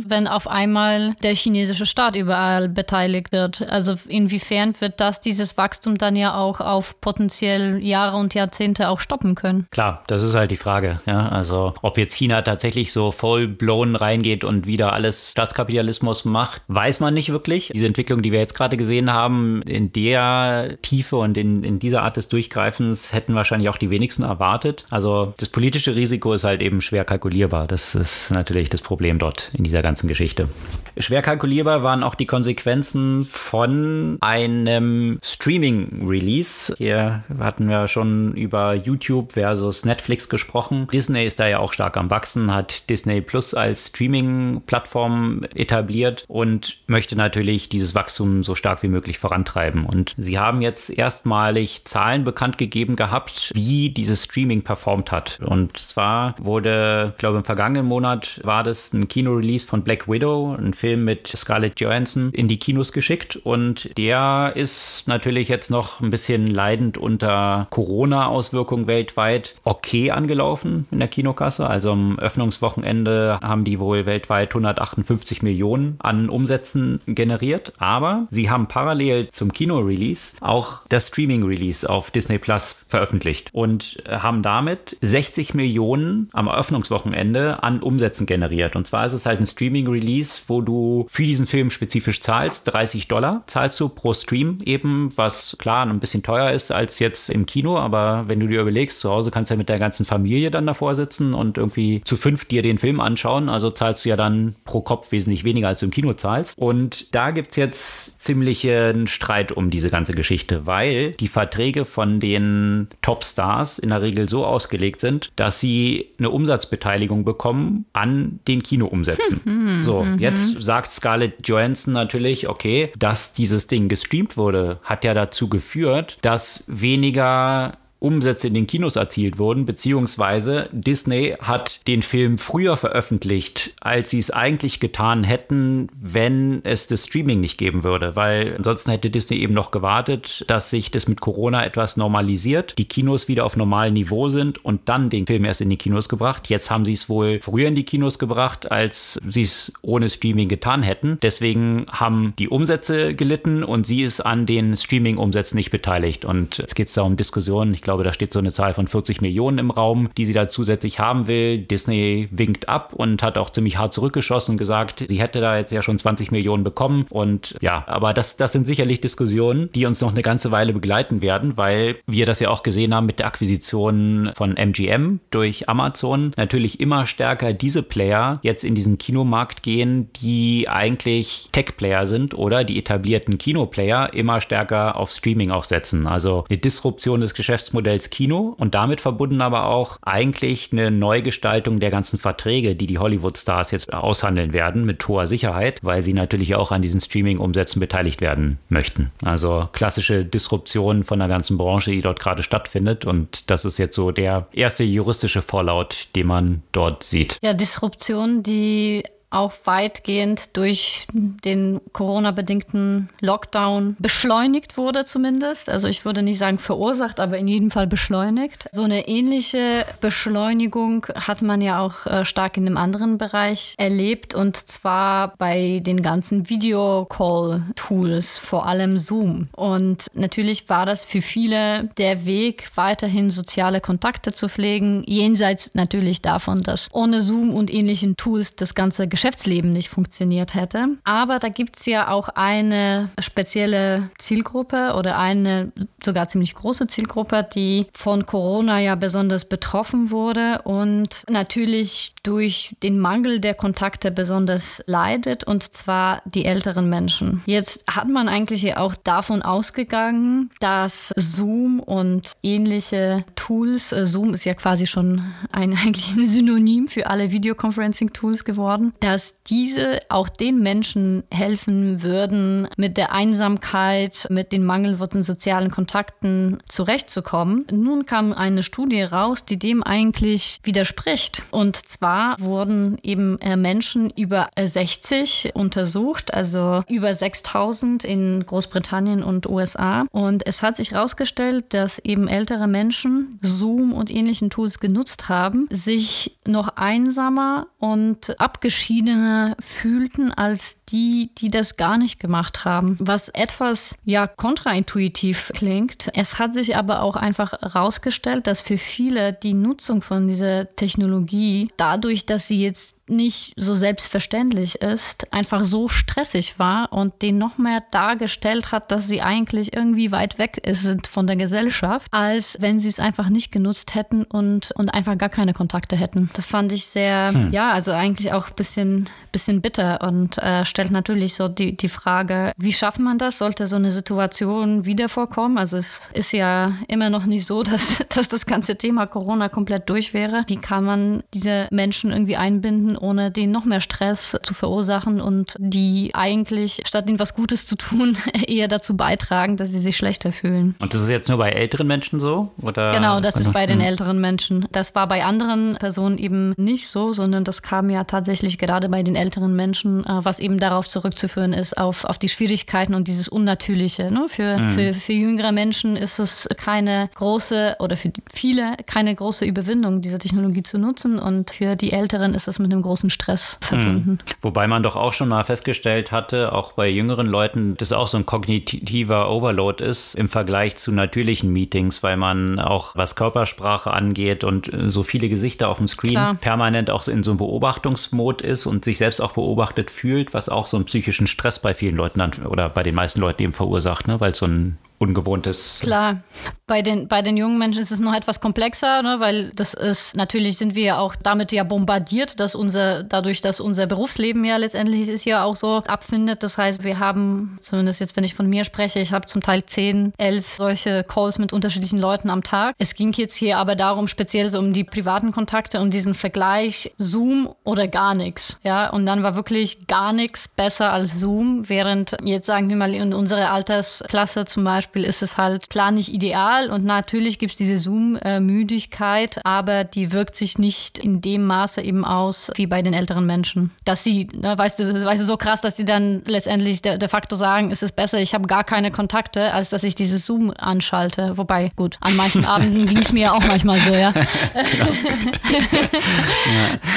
wenn auf einmal der chinesische Staat überall beteiligt wird? Also inwiefern wird das dieses Wachstum dann ja auch auf potenziell Jahre und Jahrzehnte auch stoppen können? Klar, das ist halt die Frage. Ja, also ob jetzt China tatsächlich so voll blown reingeht und wieder alles Staatskapitalismus macht, weiß man nicht wirklich. Diese Entwicklung, die wir jetzt gerade gesehen haben, in der Tiefe und in, in dieser Art des Durchgreifens hätten wahrscheinlich auch die wenigsten erwartet. Also das politische Risiko ist halt eben schwer kalkulierbar. Das ist natürlich das Problem dort in dieser ganzen Geschichte. Schwer kalkulierbar waren auch die Konsequenzen von einem Streaming-Release. Hier hatten wir schon über YouTube versus Netflix gesprochen. Disney ist da ja auch stark am Wachsen, hat Disney Plus als Streaming-Plattform etabliert und möchte natürlich dieses Wachstum so stark wie möglich vorantreiben. Und sie haben jetzt erstmalig Zahlen bekannt gegeben gehabt, wie dieses Streaming performt hat. Und zwar wurde, ich glaube, im vergangenen Monat war das ein Kino-Release von Black Widow, ein Film mit Scarlett Johansson, in die Kinos geschickt. Und der ist natürlich jetzt noch ein bisschen leidend unter Corona-Auswirkungen weltweit okay angelaufen in der Kinokasse. Also am Öffnungswochenende haben die wohl weltweit 158 Millionen an Umsätzen generiert. Aber sie haben parallel zum Kino-Release auch das Streaming-Release auf auf Disney Plus veröffentlicht und haben damit 60 Millionen am Eröffnungswochenende an Umsätzen generiert. Und zwar ist es halt ein Streaming-Release, wo du für diesen Film spezifisch zahlst, 30 Dollar zahlst du pro Stream eben, was klar ein bisschen teuer ist als jetzt im Kino, aber wenn du dir überlegst, zu Hause kannst du ja mit der ganzen Familie dann davor sitzen und irgendwie zu fünf dir den Film anschauen, also zahlst du ja dann pro Kopf wesentlich weniger als du im Kino zahlst. Und da gibt es jetzt ziemlichen Streit um diese ganze Geschichte, weil die Verträge von den Top-Stars in der Regel so ausgelegt sind, dass sie eine Umsatzbeteiligung bekommen an den Kinoumsätzen. Hm, so, hm, jetzt hm. sagt Scarlett Johansson natürlich, okay, dass dieses Ding gestreamt wurde, hat ja dazu geführt, dass weniger Umsätze in den Kinos erzielt wurden, beziehungsweise Disney hat den Film früher veröffentlicht, als sie es eigentlich getan hätten, wenn es das Streaming nicht geben würde, weil ansonsten hätte Disney eben noch gewartet, dass sich das mit Corona etwas normalisiert, die Kinos wieder auf normalem Niveau sind und dann den Film erst in die Kinos gebracht. Jetzt haben sie es wohl früher in die Kinos gebracht, als sie es ohne Streaming getan hätten. Deswegen haben die Umsätze gelitten und sie ist an den Streaming-Umsätzen nicht beteiligt. Und jetzt geht es da um Diskussionen. Ich glaube, da steht so eine Zahl von 40 Millionen im Raum, die sie da zusätzlich haben will. Disney winkt ab und hat auch ziemlich hart zurückgeschossen und gesagt, sie hätte da jetzt ja schon 20 Millionen bekommen. Und ja, aber das, das sind sicherlich Diskussionen, die uns noch eine ganze Weile begleiten werden, weil wir das ja auch gesehen haben mit der Akquisition von MGM durch Amazon. Natürlich immer stärker diese Player jetzt in diesen Kinomarkt gehen, die eigentlich Tech-Player sind oder die etablierten Kinoplayer immer stärker auf Streaming auch setzen. Also eine Disruption des Geschäftsmodells Geschäftsmodells Kino und damit verbunden aber auch eigentlich eine Neugestaltung der ganzen Verträge, die die Hollywood-Stars jetzt aushandeln werden mit hoher Sicherheit, weil sie natürlich auch an diesen Streaming-Umsätzen beteiligt werden möchten. Also klassische Disruption von der ganzen Branche, die dort gerade stattfindet und das ist jetzt so der erste juristische Vorlaut, den man dort sieht. Ja, Disruption, die auch weitgehend durch den Corona-bedingten Lockdown beschleunigt wurde zumindest. Also ich würde nicht sagen verursacht, aber in jedem Fall beschleunigt. So eine ähnliche Beschleunigung hat man ja auch äh, stark in einem anderen Bereich erlebt und zwar bei den ganzen Video-Call-Tools, vor allem Zoom. Und natürlich war das für viele der Weg, weiterhin soziale Kontakte zu pflegen, jenseits natürlich davon, dass ohne Zoom und ähnlichen Tools das ganze Geschäftsleben nicht funktioniert hätte. Aber da gibt es ja auch eine spezielle Zielgruppe oder eine sogar ziemlich große Zielgruppe, die von Corona ja besonders betroffen wurde und natürlich durch den Mangel der Kontakte besonders leidet, und zwar die älteren Menschen. Jetzt hat man eigentlich auch davon ausgegangen, dass Zoom und ähnliche Tools, äh, Zoom ist ja quasi schon ein eigentlich ein Synonym für alle Videoconferencing-Tools geworden, dass diese auch den Menschen helfen würden, mit der Einsamkeit, mit den mangelnden sozialen Kontakten zurechtzukommen. Nun kam eine Studie raus, die dem eigentlich widerspricht. Und zwar wurden eben äh, Menschen über 60 untersucht, also über 6000 in Großbritannien und USA. Und es hat sich herausgestellt, dass eben ältere Menschen Zoom und ähnlichen Tools genutzt haben, sich noch einsamer und abgeschieden zufriedener fühlten als die, die das gar nicht gemacht haben. Was etwas ja kontraintuitiv klingt. Es hat sich aber auch einfach herausgestellt, dass für viele die Nutzung von dieser Technologie dadurch, dass sie jetzt nicht so selbstverständlich ist, einfach so stressig war und den noch mehr dargestellt hat, dass sie eigentlich irgendwie weit weg sind von der Gesellschaft, als wenn sie es einfach nicht genutzt hätten und, und einfach gar keine Kontakte hätten. Das fand ich sehr, hm. ja, also eigentlich auch ein bisschen, bisschen bitter und äh, stellt natürlich so die, die Frage, wie schafft man das? Sollte so eine Situation wieder vorkommen? Also es ist ja immer noch nicht so, dass, dass das ganze Thema Corona komplett durch wäre. Wie kann man diese Menschen irgendwie einbinden? Ohne denen noch mehr Stress zu verursachen und die eigentlich, statt ihnen was Gutes zu tun, eher dazu beitragen, dass sie sich schlechter fühlen. Und das ist jetzt nur bei älteren Menschen so? Oder genau, das ist bei den älteren Menschen. Das war bei anderen Personen eben nicht so, sondern das kam ja tatsächlich gerade bei den älteren Menschen, äh, was eben darauf zurückzuführen ist, auf, auf die Schwierigkeiten und dieses Unnatürliche. Ne? Für, mhm. für, für jüngere Menschen ist es keine große oder für viele keine große Überwindung, diese Technologie zu nutzen und für die Älteren ist es mit einem großen Stress verbunden. Mhm. Wobei man doch auch schon mal festgestellt hatte, auch bei jüngeren Leuten, dass auch so ein kognitiver Overload ist im Vergleich zu natürlichen Meetings, weil man auch was Körpersprache angeht und äh, so viele Gesichter auf dem Screen Klar. permanent auch in so einem Beobachtungsmod ist und sich selbst auch beobachtet fühlt, was auch so einen psychischen Stress bei vielen Leuten dann, oder bei den meisten Leuten eben verursacht, ne? weil es so ein ungewohntes. Klar, bei den, bei den jungen Menschen ist es noch etwas komplexer, ne, weil das ist, natürlich sind wir ja auch damit ja bombardiert, dass unser, dadurch, dass unser Berufsleben ja letztendlich ist ja auch so abfindet. Das heißt, wir haben, zumindest jetzt, wenn ich von mir spreche, ich habe zum Teil 10, 11 solche Calls mit unterschiedlichen Leuten am Tag. Es ging jetzt hier aber darum, speziell so um die privaten Kontakte und diesen Vergleich Zoom oder gar nichts. Ja, und dann war wirklich gar nichts besser als Zoom, während jetzt sagen wir mal in unserer Altersklasse zum Beispiel Beispiel ist es halt klar nicht ideal und natürlich gibt es diese Zoom-Müdigkeit, aber die wirkt sich nicht in dem Maße eben aus wie bei den älteren Menschen. Dass sie, ne, weißt, du, weißt du, so krass, dass sie dann letztendlich de, de facto sagen, es ist besser, ich habe gar keine Kontakte, als dass ich dieses Zoom anschalte. Wobei, gut, an manchen Abenden ging es mir auch manchmal so, ja. genau.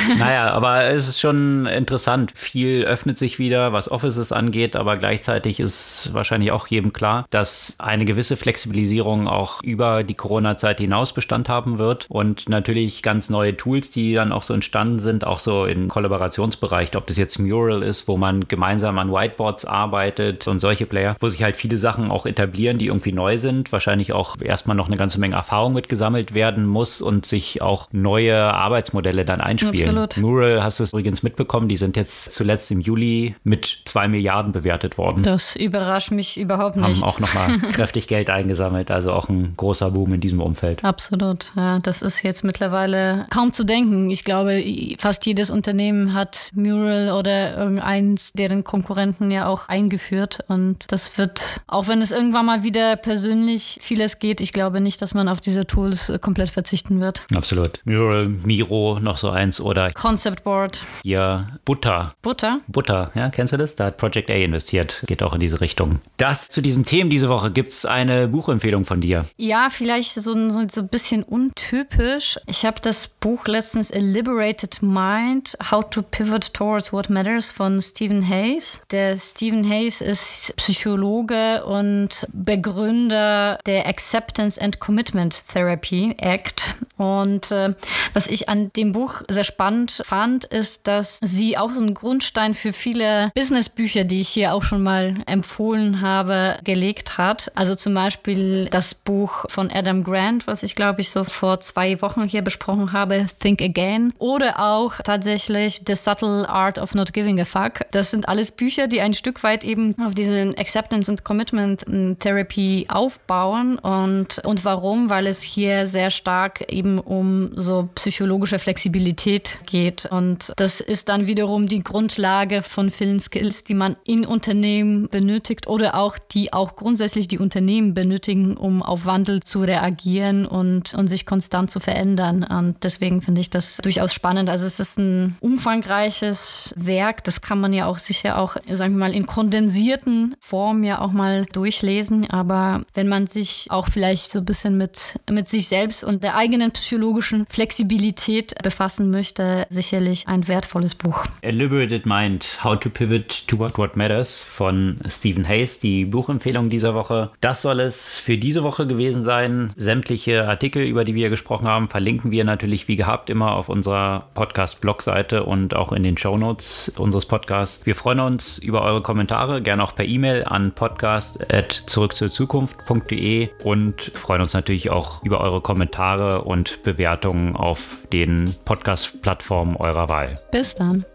ja. Naja, aber es ist schon interessant. Viel öffnet sich wieder, was Offices angeht, aber gleichzeitig ist wahrscheinlich auch jedem klar, dass eine gewisse Flexibilisierung auch über die Corona-Zeit hinaus Bestand haben wird und natürlich ganz neue Tools, die dann auch so entstanden sind, auch so im Kollaborationsbereich, ob das jetzt Mural ist, wo man gemeinsam an Whiteboards arbeitet und solche Player, wo sich halt viele Sachen auch etablieren, die irgendwie neu sind, wahrscheinlich auch erstmal noch eine ganze Menge Erfahrung mitgesammelt werden muss und sich auch neue Arbeitsmodelle dann einspielen. Absolut. Mural hast du es übrigens mitbekommen, die sind jetzt zuletzt im Juli mit zwei Milliarden bewertet worden. Das überrascht mich überhaupt nicht. Haben auch nochmal kräftig Geld eingesammelt. Also auch ein großer Boom in diesem Umfeld. Absolut. Ja, das ist jetzt mittlerweile kaum zu denken. Ich glaube, fast jedes Unternehmen hat Mural oder irgendeins deren Konkurrenten ja auch eingeführt. Und das wird, auch wenn es irgendwann mal wieder persönlich vieles geht, ich glaube nicht, dass man auf diese Tools komplett verzichten wird. Absolut. Mural, Miro, noch so eins oder Concept Board. Hier Butter. Butter? Butter, ja, kennst du das? Da hat Project A investiert. Geht auch in diese Richtung. Das zu diesen Themen diese Woche Gibt es eine Buchempfehlung von dir? Ja, vielleicht so, so, so ein bisschen untypisch. Ich habe das Buch letztens A Liberated Mind, How to Pivot Towards What Matters von Stephen Hayes. Der Stephen Hayes ist Psychologe und Begründer der Acceptance and Commitment Therapy Act. Und äh, was ich an dem Buch sehr spannend fand, ist, dass sie auch so einen Grundstein für viele Businessbücher, die ich hier auch schon mal empfohlen habe, gelegt hat. Also zum Beispiel das Buch von Adam Grant, was ich glaube ich so vor zwei Wochen hier besprochen habe, Think Again. Oder auch tatsächlich The Subtle Art of Not Giving a Fuck. Das sind alles Bücher, die ein Stück weit eben auf diesen Acceptance und Commitment Therapy aufbauen. Und, und warum? Weil es hier sehr stark eben um so psychologische Flexibilität geht. Und das ist dann wiederum die Grundlage von vielen Skills, die man in Unternehmen benötigt oder auch die auch grundsätzlich die Unternehmen benötigen, um auf Wandel zu reagieren und, und sich konstant zu verändern. Und deswegen finde ich das durchaus spannend. Also es ist ein umfangreiches Werk. Das kann man ja auch sicher auch, sagen wir mal, in kondensierten Form ja auch mal durchlesen. Aber wenn man sich auch vielleicht so ein bisschen mit, mit sich selbst und der eigenen psychologischen Flexibilität befassen möchte, sicherlich ein wertvolles Buch. A Liberated Mind, How to Pivot to What, What Matters von Stephen Hayes, die Buchempfehlung dieser Woche. Das soll es für diese Woche gewesen sein. Sämtliche Artikel, über die wir gesprochen haben, verlinken wir natürlich wie gehabt immer auf unserer Podcast-Blog-Seite und auch in den Shownotes unseres Podcasts. Wir freuen uns über eure Kommentare, gerne auch per E-Mail an podcast.zurückzurzukunft.de und freuen uns natürlich auch über eure Kommentare und Bewertungen auf den Podcast-Plattformen eurer Wahl. Bis dann.